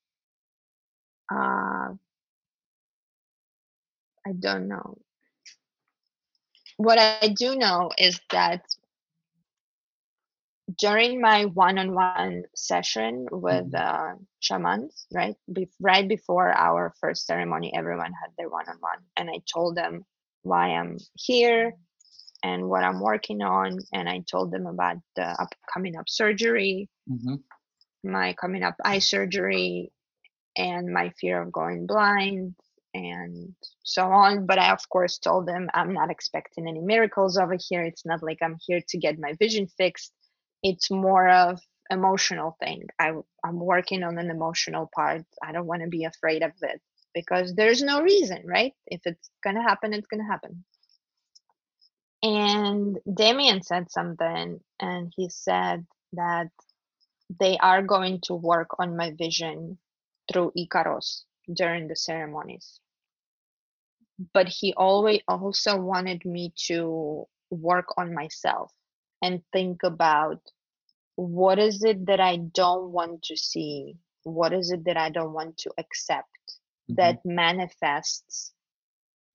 Uh, I don't know. What I do know is that during my one-on-one session with mm-hmm. uh, shamans, right, be- right before our first ceremony, everyone had their one-on-one, and I told them why I'm here and what I'm working on, and I told them about the upcoming up surgery, mm-hmm. my coming up eye surgery, and my fear of going blind, and so on. But I, of course, told them I'm not expecting any miracles over here. It's not like I'm here to get my vision fixed it's more of emotional thing I, i'm working on an emotional part i don't want to be afraid of it because there's no reason, right? If it's gonna happen, it's gonna happen. And Damien said something, and he said that they are going to work on my vision through Icaros during the ceremonies. But he always also wanted me to work on myself and think about what is it that I don't want to see? What is it that I don't want to accept mm-hmm. that manifests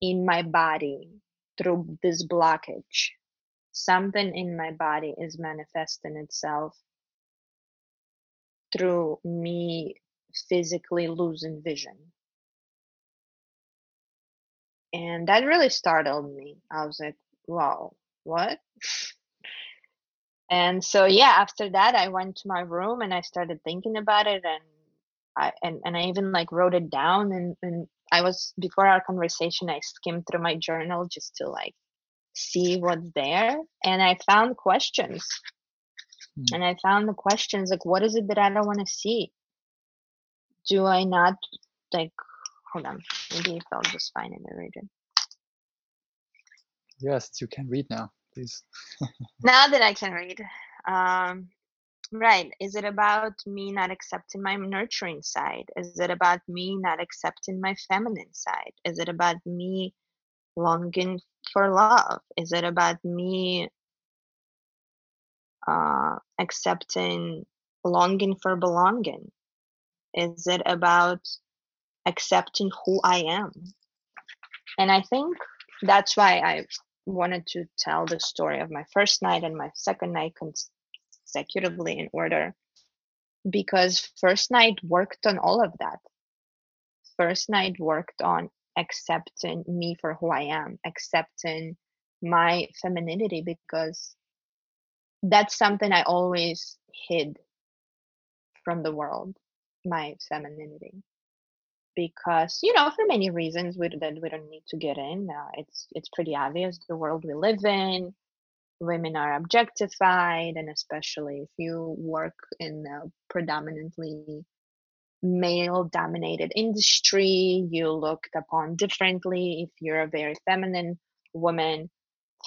in my body through this blockage? Something in my body is manifesting itself through me physically losing vision. And that really startled me. I was like, wow, what? <laughs> And so yeah, after that I went to my room and I started thinking about it and I and, and I even like wrote it down and, and I was before our conversation I skimmed through my journal just to like see what's there and I found questions Mm. And I found the questions like, what is it that I don't want to see? Do I not like? Hold on, maybe it felt just fine in the region. Yes, you can read now, please. now that I can read, um, right? Is it about me not accepting my nurturing side? Is it about me not accepting my feminine side? Is it about me longing for love? Is it about me uh, accepting longing for belonging? Is it about accepting who I am? And I think that's why I wanted to tell the story of my first night and my second night consecutively in order because first night worked on all of that. First night worked on accepting me for who I am, accepting my femininity because that's something I always hid from the world, my femininity. Because you know, for many reasons we, that we don't need to get in, uh, it's it's pretty obvious the world we live in. Women are objectified, and especially if you work in a predominantly male-dominated industry, you're looked upon differently. If you're a very feminine woman,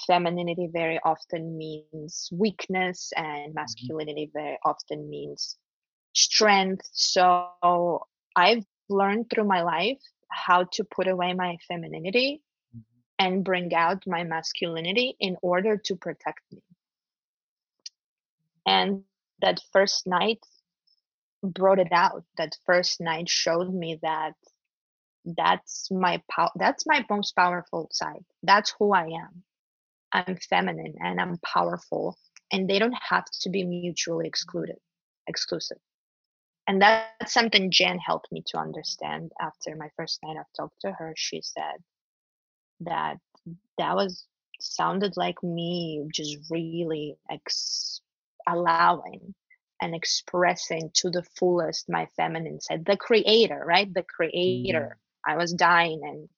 femininity very often means weakness and mm-hmm. masculinity very often means strength so i've learned through my life how to put away my femininity mm-hmm. and bring out my masculinity in order to protect me and that first night brought it out that first night showed me that that's my power that's my most powerful side that's who i am I'm feminine and I'm powerful, and they don't have to be mutually excluded, exclusive. And that's something Jan helped me to understand after my first night of talk to her. She said that that was sounded like me just really ex- allowing and expressing to the fullest my feminine side, the creator, right? The creator. Mm-hmm. I was dying and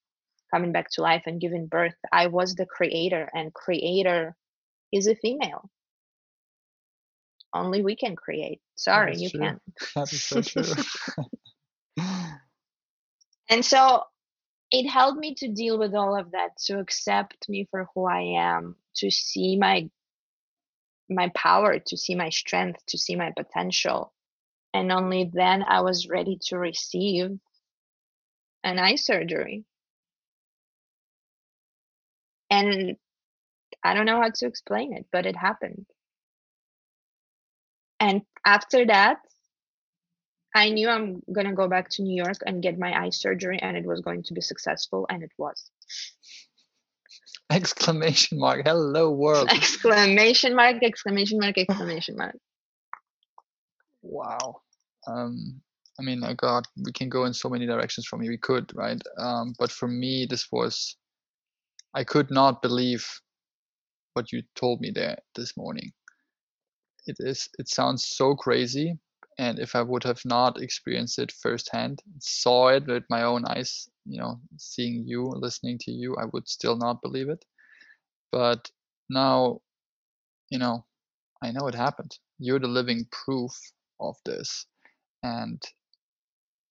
coming back to life and giving birth i was the creator and creator is a female only we can create. Sorry you true. can't. That is so true. <laughs> <laughs> And so it helped me to deal with all of that to accept me for who i am to see my my power to see my strength to see my potential. And only then i was ready to receive an eye surgery. And I don't know how to explain it, but it happened. And after that, I knew I'm going to go back to New York and get my eye surgery, and it was going to be successful, and it was. <laughs> Exclamation mark. Hello, world. <laughs> Exclamation mark, exclamation mark, exclamation mark. Wow. Um, I mean, oh God, we can go in so many directions from here. We could, right? Um, but for me, this was I could not believe what you told me there this morning. It is it sounds so crazy and if I would have not experienced it firsthand, saw it with my own eyes, you know, seeing you, listening to you, I would still not believe it. But now, you know, I know it happened. You're the living proof of this. And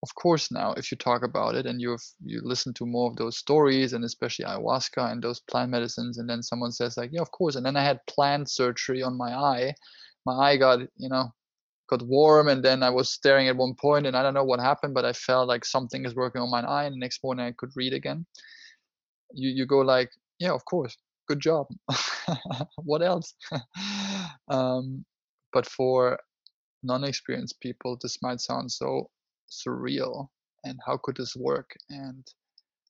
of course now if you talk about it and you've you listen to more of those stories and especially ayahuasca and those plant medicines and then someone says like yeah of course and then i had plant surgery on my eye my eye got you know got warm and then i was staring at one point and i don't know what happened but i felt like something is working on my eye and the next morning i could read again. You you go like yeah of course. Good job. <laughs> What else? <laughs> Um, but for non-experienced people this might sound so surreal and how could this work? And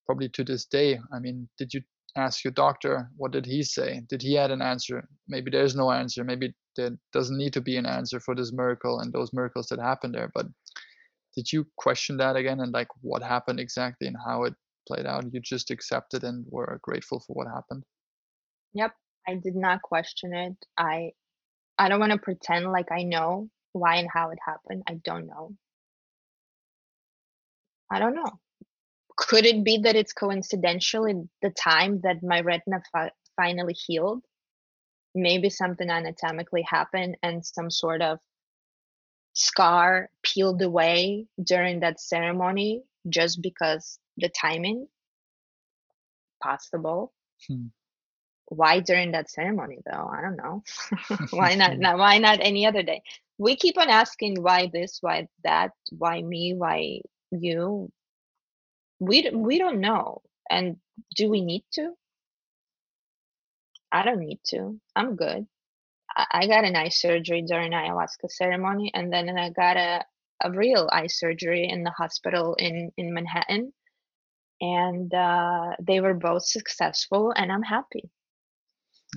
probably to this day i mean did you ask your doctor what did he say? Did he had an answer? Maybe there's no answer. Maybe there doesn't need to be an answer for this miracle and those miracles that happened there but did you question that again and like what happened exactly and how it played out? You just accepted and were grateful for what happened? Yep i did not question it. I i don't want to pretend like i know why and how it happened. I don't know. I don't know. Could it be that it's coincidental in the time that my retina fi- finally healed? Maybe something anatomically happened and some sort of scar peeled away during that ceremony just because the timing? Possible. Hmm. why during that ceremony though? I don't know. <laughs> Why not, <laughs> not why not any other day? We keep on asking why this why that why me why you we we don't know and do we need to? I don't need to i'm good. I, got an eye surgery during ayahuasca ceremony and then i got a, a real eye surgery in the hospital in in manhattan and uh, they were both successful and i'm happy.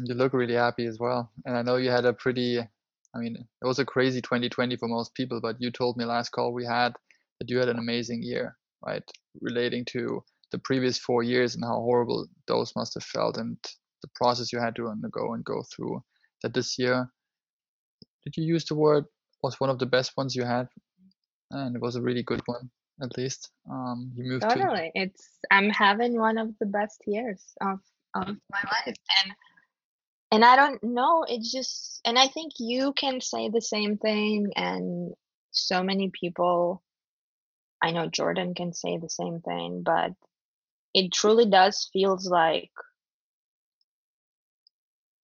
You look really happy as well and i know you had a pretty i mean it was a crazy 2020 for most people but you told me last call we had that you had an amazing year, right? Relating to the previous four years and how horrible those must have felt and the process you had to undergo and go through. That this year, did you use the word was one of the best ones you had? And it was a really good one, at least. Um, you moved totally. To... It's I'm having one of the best years of of my life, and and I don't know. It's just, and I think you can say the same thing, and so many people I know Jordan can say the same thing, but it truly does feels like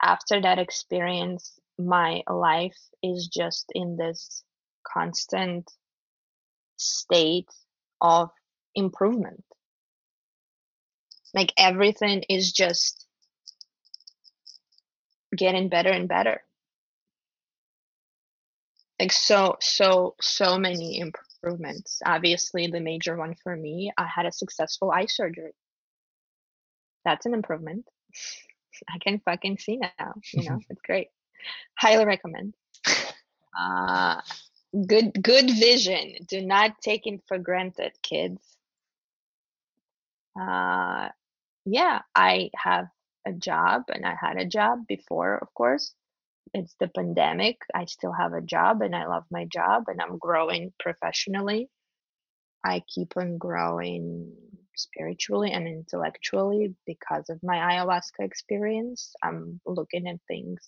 after that experience my life is just in this constant state of improvement. Like everything is just getting better and better. Like so so so many imp- improvements. Obviously, the major one for me, I had a successful eye surgery. That's an improvement. <laughs> I can fucking see now. You know, <laughs> it's great. Highly recommend. Uh, good good vision. Do not take it for granted, kids. Uh, yeah, I have a job, and I had a job before, of course it's the pandemic. I still have a job and I love my job and I'm growing professionally. I keep on growing spiritually and intellectually because of my ayahuasca experience. I'm looking at things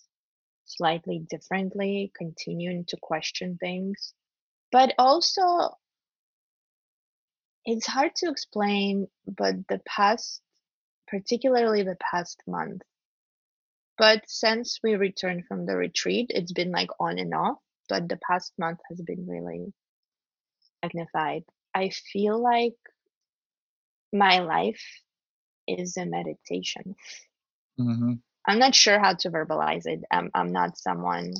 slightly differently, continuing to question things. But also, it's hard to explain, but the past, particularly the past month, but since we returned from the retreat, it's been like on and off. But the past month has been really magnified. I feel like my life is a meditation. Mm-hmm. I'm not sure how to verbalize it. I'm, I'm not someone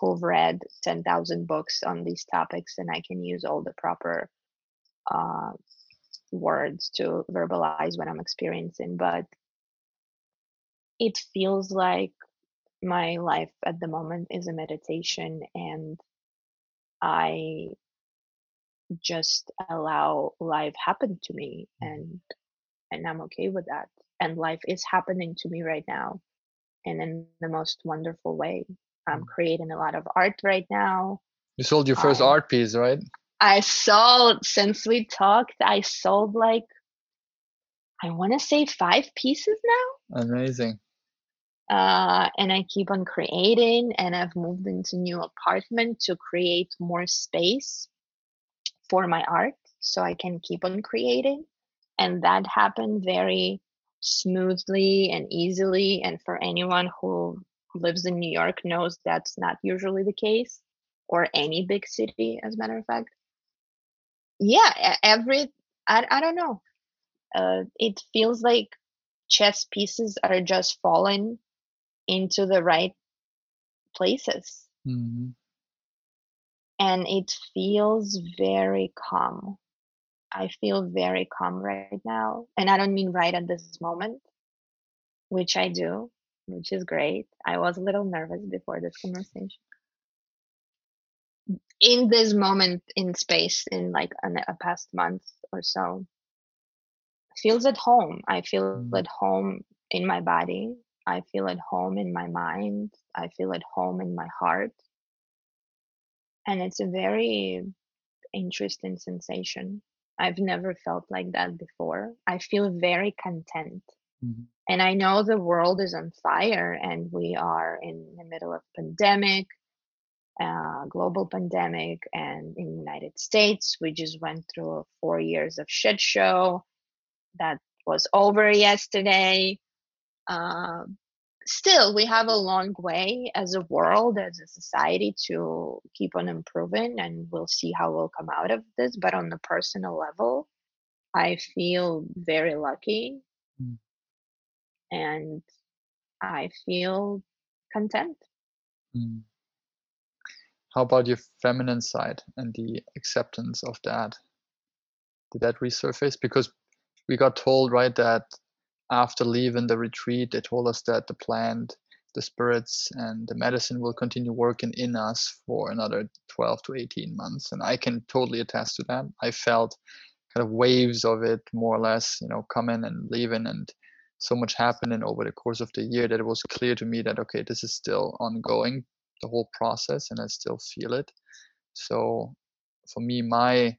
who've read 10,000 books on these topics and I can use all the proper uh, words to verbalize what I'm experiencing. But it feels like my life at the moment is a meditation and I just allow life happen to me mm-hmm. and and I'm okay with that. And life is happening to me right now and in the most wonderful way. I'm mm. creating a lot of art right now. You sold your first art piece, right? I sold since we talked, I sold like I want to say five pieces now. Amazing uh, and I keep on creating. And I've moved into new apartment to create more space for my art so I can keep on creating. And that happened very smoothly and easily. And for anyone who lives in New York knows that's not usually the case, or any big city, as a matter of fact. Yeah, every, I, I don't know. Uh, it feels like chess pieces are just falling into the right places. Mm-hmm. And it feels very calm. I feel very calm right now. And I don't mean right at this moment, which I do, which is great. I was a little nervous before this conversation. In this moment in space, in like an, a past month or so, feels at home. I feel Mm. at home in my body. I feel at home in my mind. I feel at home in my heart. And it's a very interesting sensation. I've never felt like that before. I feel very content. Mhm. And I know the world is on fire and we are in the middle of pandemic, uh, global pandemic, and in the United States, we just went through four years of shit show that was over yesterday. Uh, still, we have a long way as a world, as a society, to keep on improving, and we'll see how we'll come out of this. But on the personal level, I feel very lucky Mm. and I feel content. Mm. How about your feminine side and the acceptance of that? Did that resurface? Because we got told, right, that after leaving the retreat, they told us that the plant, the spirits, and the medicine will continue working in us for another 12 to 18 months. And I can totally attest to that. I felt kind of waves of it more or less, you know, coming and leaving and so much happening over the course of the year that it was clear to me that okay, this is still ongoing, the whole process, and I still feel it. So for me, my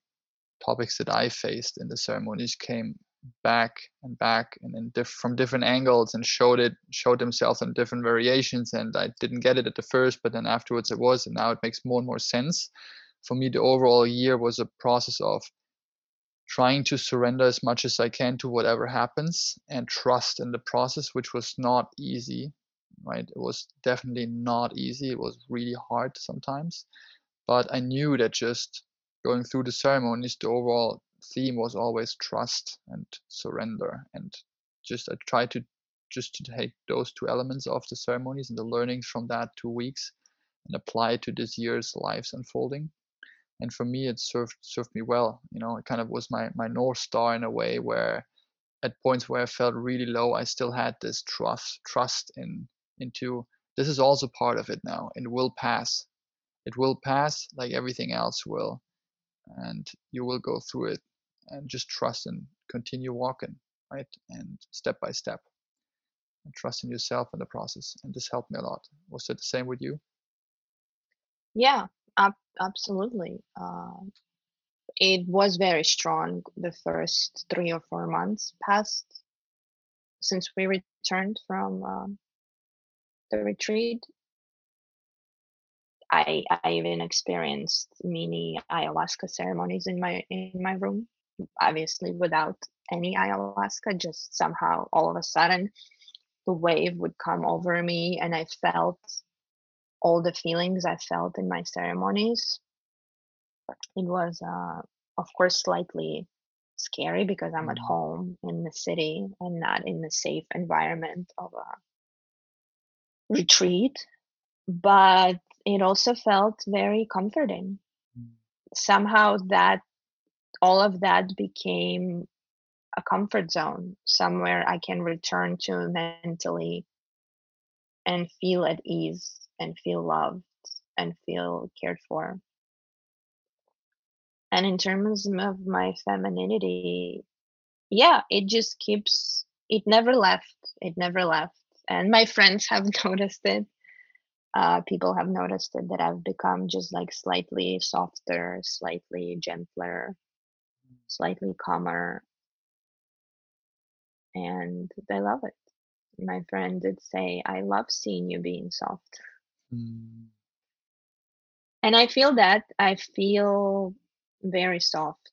topics that I faced in the ceremonies came back and back and then diff- from different angles and showed it showed themselves in different variations and I didn't get it at the first but then afterwards it was and now it makes more and more sense. For me the overall year was a process of trying to surrender as much as I can to whatever happens and trust in the process which was not easy right? It was definitely not easy. It was really hard sometimes. But I knew that just going through the ceremonies the overall theme was always trust and surrender and just i tried to just to take those two elements of the ceremonies and the learnings from that two weeks and apply to this year's lives unfolding. And for me it served served me well you know it kind of was my my north star in a way where at points where i felt really low i still had this trust trust in into this is also part of it now and will pass. It will pass like everything else will and you will go through it and just trust and continue walking right and step by step and trust in yourself and the process and this helped me a lot was it the same with you Yeah, ab- absolutely. Uh, it was very strong the first three or four months past since we returned from um, the retreat. I I even experienced mini ayahuasca ceremonies in my in my room, obviously without any ayahuasca, just somehow all of a sudden the wave would come over me and I felt all the feelings I felt in my ceremonies. It was uh of course slightly scary because I'm at Mm. home in the city and not in the safe environment of a retreat, but it also felt very comforting. Mm. Somehow that all of that became a comfort zone, somewhere I can return to mentally and feel at ease and feel loved and feel cared for. And in terms of my femininity, yeah, it just keeps, it never left. It never left. And my friends <laughs> have noticed it. Uh, people have noticed it that I've become just like slightly softer, slightly gentler, slightly calmer. And they love it. My friend did say, I love seeing you being soft. Mm. And I feel that. I feel very soft.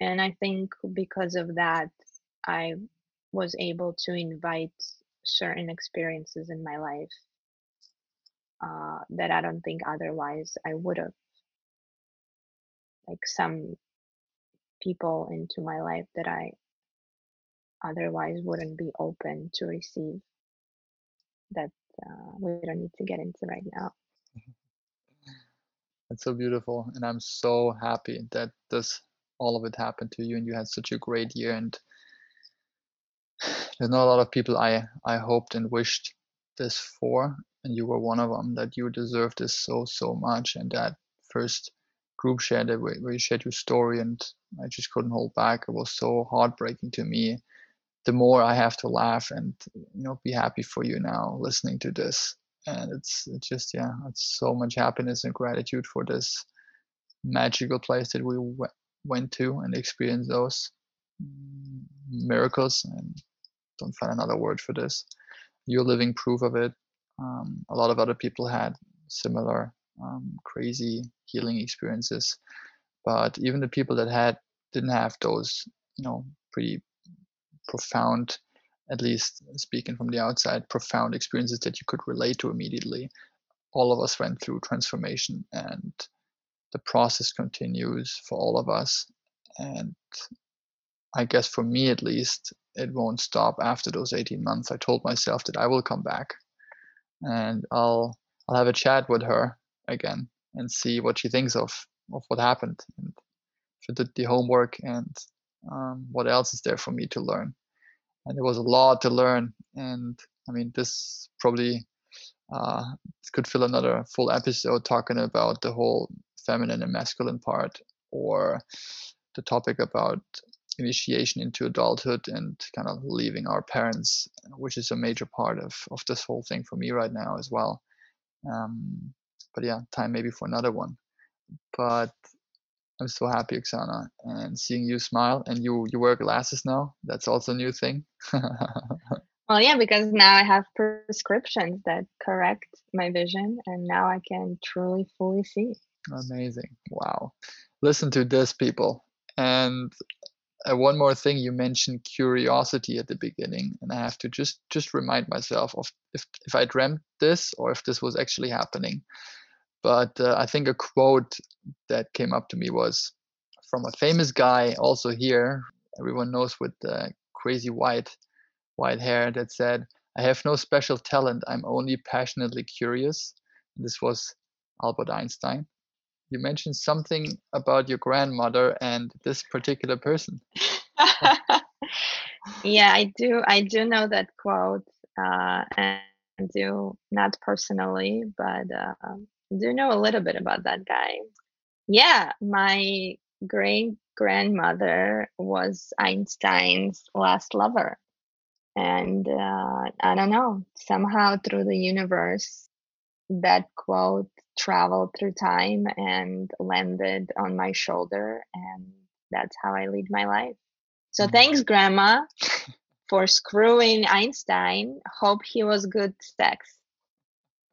and I think because of that, I was able to invite certain experiences in my life uh, that I don't think otherwise I would have. Like some people into my life that I otherwise wouldn't be open to receive. That uh, we don't need to get into right now. That's so beautiful, and I'm so happy that this all of it happened to you, and you had such a great year. And there's not a lot of people I I hoped and wished this for, and you were one of them. That you deserve this so so much, and that first group share that where you shared your story, and I just couldn't hold back. It was so heartbreaking to me. The more I have to laugh and you know be happy for you now listening to this, and it's it's just yeah, it's so much happiness and gratitude for this magical place that we went to and experienced those miracles and don't find another word for this you're living proof of it um, a lot of other people had similar um, crazy healing experiences. But even the people that had didn't have those you know pretty profound at least speaking from the outside profound experiences that you could relate to immediately all of us went through transformation and the process continues for all of us. And i guess for me at least it won't stop after those 18 months. I told myself that i will come back and i'll i'll have a chat with her again and see what she thinks of of what happened and I did the homework and um, what else is there for me to learn and there was a lot to learn and i mean this probably uh, could fill another full episode talking about the whole feminine and masculine part or the topic about initiation into adulthood and kind of leaving our parents, which is a major part of, of this whole thing for me right now as well. Um, but yeah, time maybe for another one. But I'm so happy, Aksana, and seeing you smile. And you you wear glasses now. That's also a new thing. <laughs> well, yeah, because now I have prescriptions that correct my vision, and now I can truly fully see. Amazing! Wow. Listen to this, people. And uh, one more thing, you mentioned curiosity at the beginning, and I have to just just remind myself of if if I dreamt this or if this was actually happening. But uh, I think a quote that came up to me was from a famous guy, also here, everyone knows with the crazy white white hair, that said, "I have no special talent. I'm only passionately curious." This was Albert Einstein you mentioned something about your grandmother and this particular person. <laughs> yeah, I do. I do know that quote, uh, and do not personally, but uh, do you know a little bit about that guy. Yeah, my great grandmother was Einstein's last lover. And uh, I don't know, somehow through the universe, that quote traveled through time and landed on my shoulder and that's how i lead my life so mm-hmm. thanks grandma for screwing einstein hope he was good sex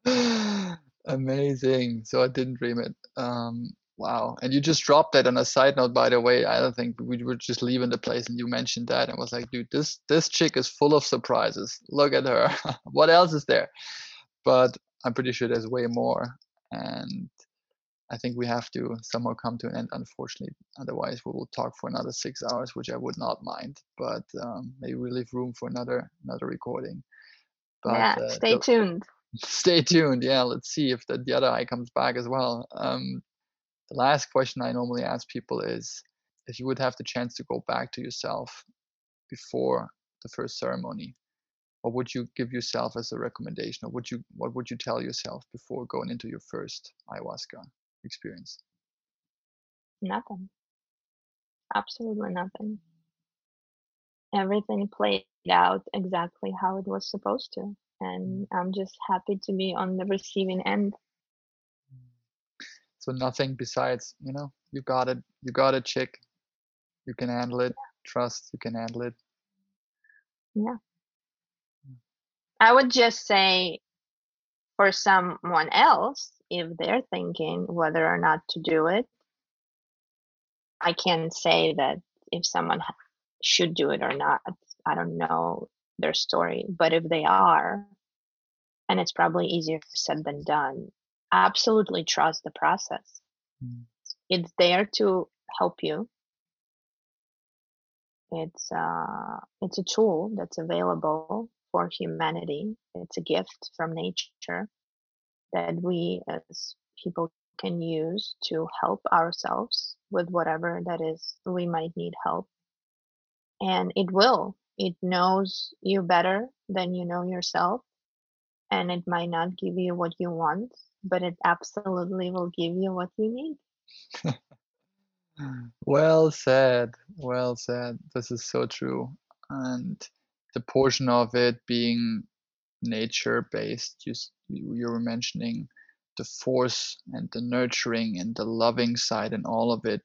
<sighs> <laughs> amazing so i didn't dream it um wow and you just dropped that on a side note by the way i don't think we were just leaving the place and you mentioned that and was like dude this this chick is full of surprises look at her <laughs> what else is there but i'm pretty sure there's way more and I think we have to somehow come to an end, unfortunately. Otherwise, we will talk for another six hours, which I would not mind. But um, maybe we leave room for another another recording. But, yeah, uh, stay the, tuned. Stay tuned. Yeah, let's see if the, the other eye comes back as well. Um, the last question I normally ask people is if you would have the chance to go back to yourself before the first ceremony, what would you give yourself as a recommendation or would you what would you tell yourself before going into your first ayahuasca experience nothing absolutely nothing everything played out exactly how it was supposed to and i'm just happy to be on the receiving end. So nothing besides you know you got it you got it chick you can handle it. Trust you can handle it. Yeah. I would just say for someone else, if they're thinking whether or not to do it, I can't say that if someone should do it or not. I don't know their story, but if they are, and it's probably easier said than done, absolutely trust the process. Mm. It's there to help you. It's uh, it's a tool that's available for humanity. It's a gift from nature that we as people can use to help ourselves with whatever that is we might need help. And it will. It knows you better than you know yourself. And it might not give you what you want, but it absolutely will give you what you need. <laughs> well said. Well said. This is so true. And the portion of it being nature based, you, you were mentioning the force and the nurturing and the loving side and all of it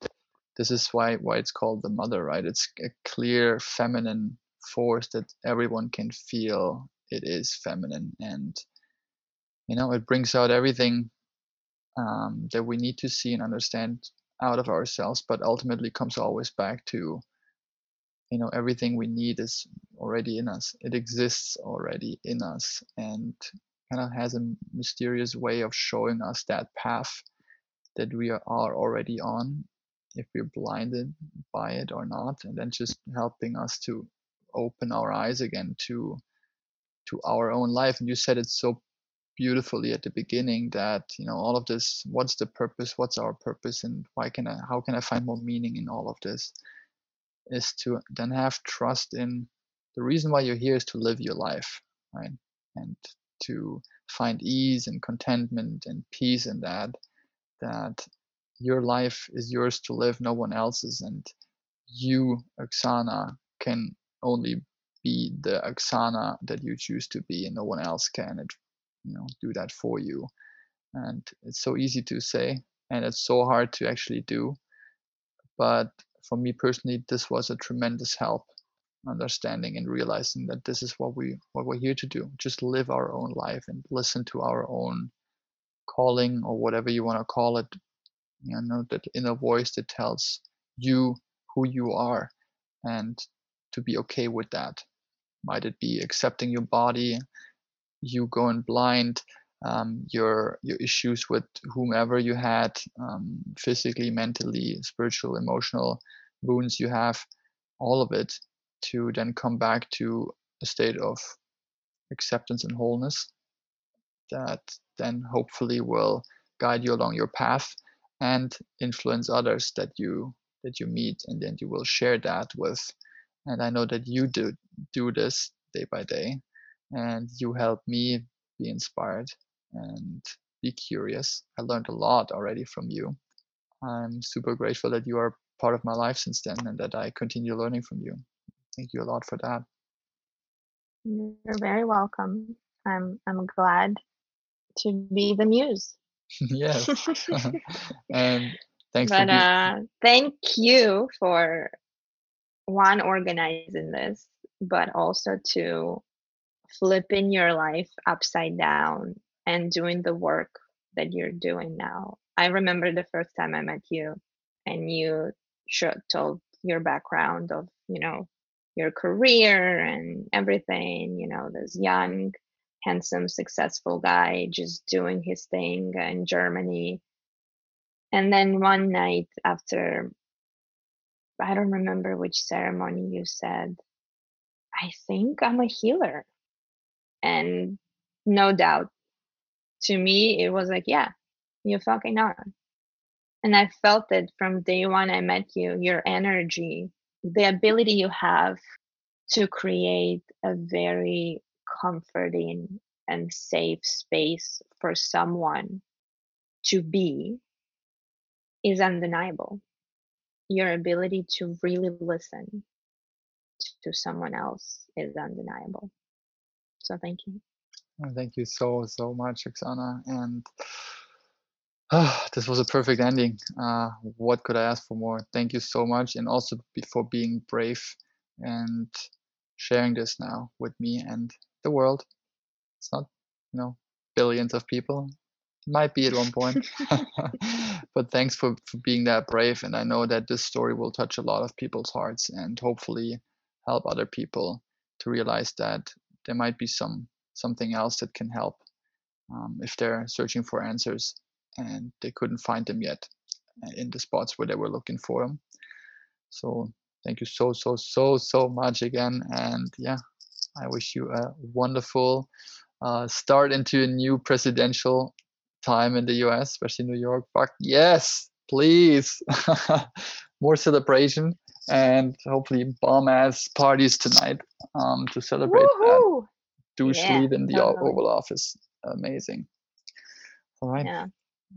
this is why why it's called the mother right it's a clear feminine force that everyone can feel it is feminine and you know it brings out everything um, that we need to see and understand out of ourselves but ultimately comes always back to you know everything we need is already in us. It exists already in us and kind of has a mysterious way of showing us that path that we are already on if we're blinded by it or not and then just helping us to open our eyes again to to our own life. And you said it so beautifully at the beginning that you know all of this what's the purpose? What's our purpose? And why can i how can i find more meaning in all of this? Is to then have trust in the reason why you're here is to live your life right? And to find ease and contentment and peace in that that your life is yours to live no one else's. And you aksana can only be the aksana that you choose to be and no one else can it, you know do that for you. And it's so easy to say and it's so hard to actually do. But for me personally this was a tremendous help understanding and realizing that this is what we what we're here to do just live our own life and listen to our own calling or whatever you want to call it. You know that inner voice that tells you who you are and to be okay with that? Might it be accepting your body you going blind um, your your issues with whomever you had um, physically mentally spiritual emotional wounds you have all of it to then come back to a state of acceptance and wholeness that then hopefully will guide you along your path and influence others that you that you meet and then you will share that with and i know that you do do this day by day and you help me be inspired and be curious i learned a lot already from you i'm super grateful that you are part of my life since then and that i continue learning from you Thank you a lot for that. You're very welcome. I'm I'm glad to be the muse. <laughs> yes. <laughs> <laughs> and thanks but, uh, thank you for one organizing this, but also to flipping your life upside down and doing the work that you're doing now. I remember the first time I met you and you told your background of, you know, your career and everything you know this young handsome successful guy just doing his thing in germany and then one night after i don't remember which ceremony you said. I think i'm a healer. And no doubt to me it was like yeah you fucking are and i felt it from day one i met you your energy the ability you have to create a very comforting and safe space for someone to be is undeniable. Your ability to really listen to someone else is undeniable. So thank you. Thank you so, so much, Aksana. And Ah, <sighs> this was a perfect ending. Uh, what could I ask for more? Thank you so much, and also for being brave and sharing this now with me and the world. It's not, you know, billions of people. Might be at one point. <laughs> <laughs> <laughs> but thanks for, for being that brave. And I know that this story will touch a lot of people's hearts and hopefully help other people to realize that there might be some something else that can help um, if they're searching for answers and they couldn't find them yet uh, in the spots where they were looking for them. So thank you so so so so much again, and yeah, I wish you a wonderful uh, start into a new presidential time in the U.S., especially New York. But yes, please, <laughs> more celebration and hopefully bomb ass parties tonight um, to celebrate Woo-hoo! that. Douche yeah, lead in the totally. Oval Office. Amazing. All right. Yeah.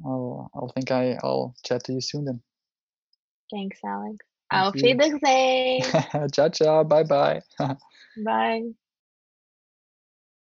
I'll I'll think I I'll chat to you soon then. Thanks, Alex. Thank Auf <laughs> Wiedersehen. ciao, ciao. Bye bye. <laughs> bye.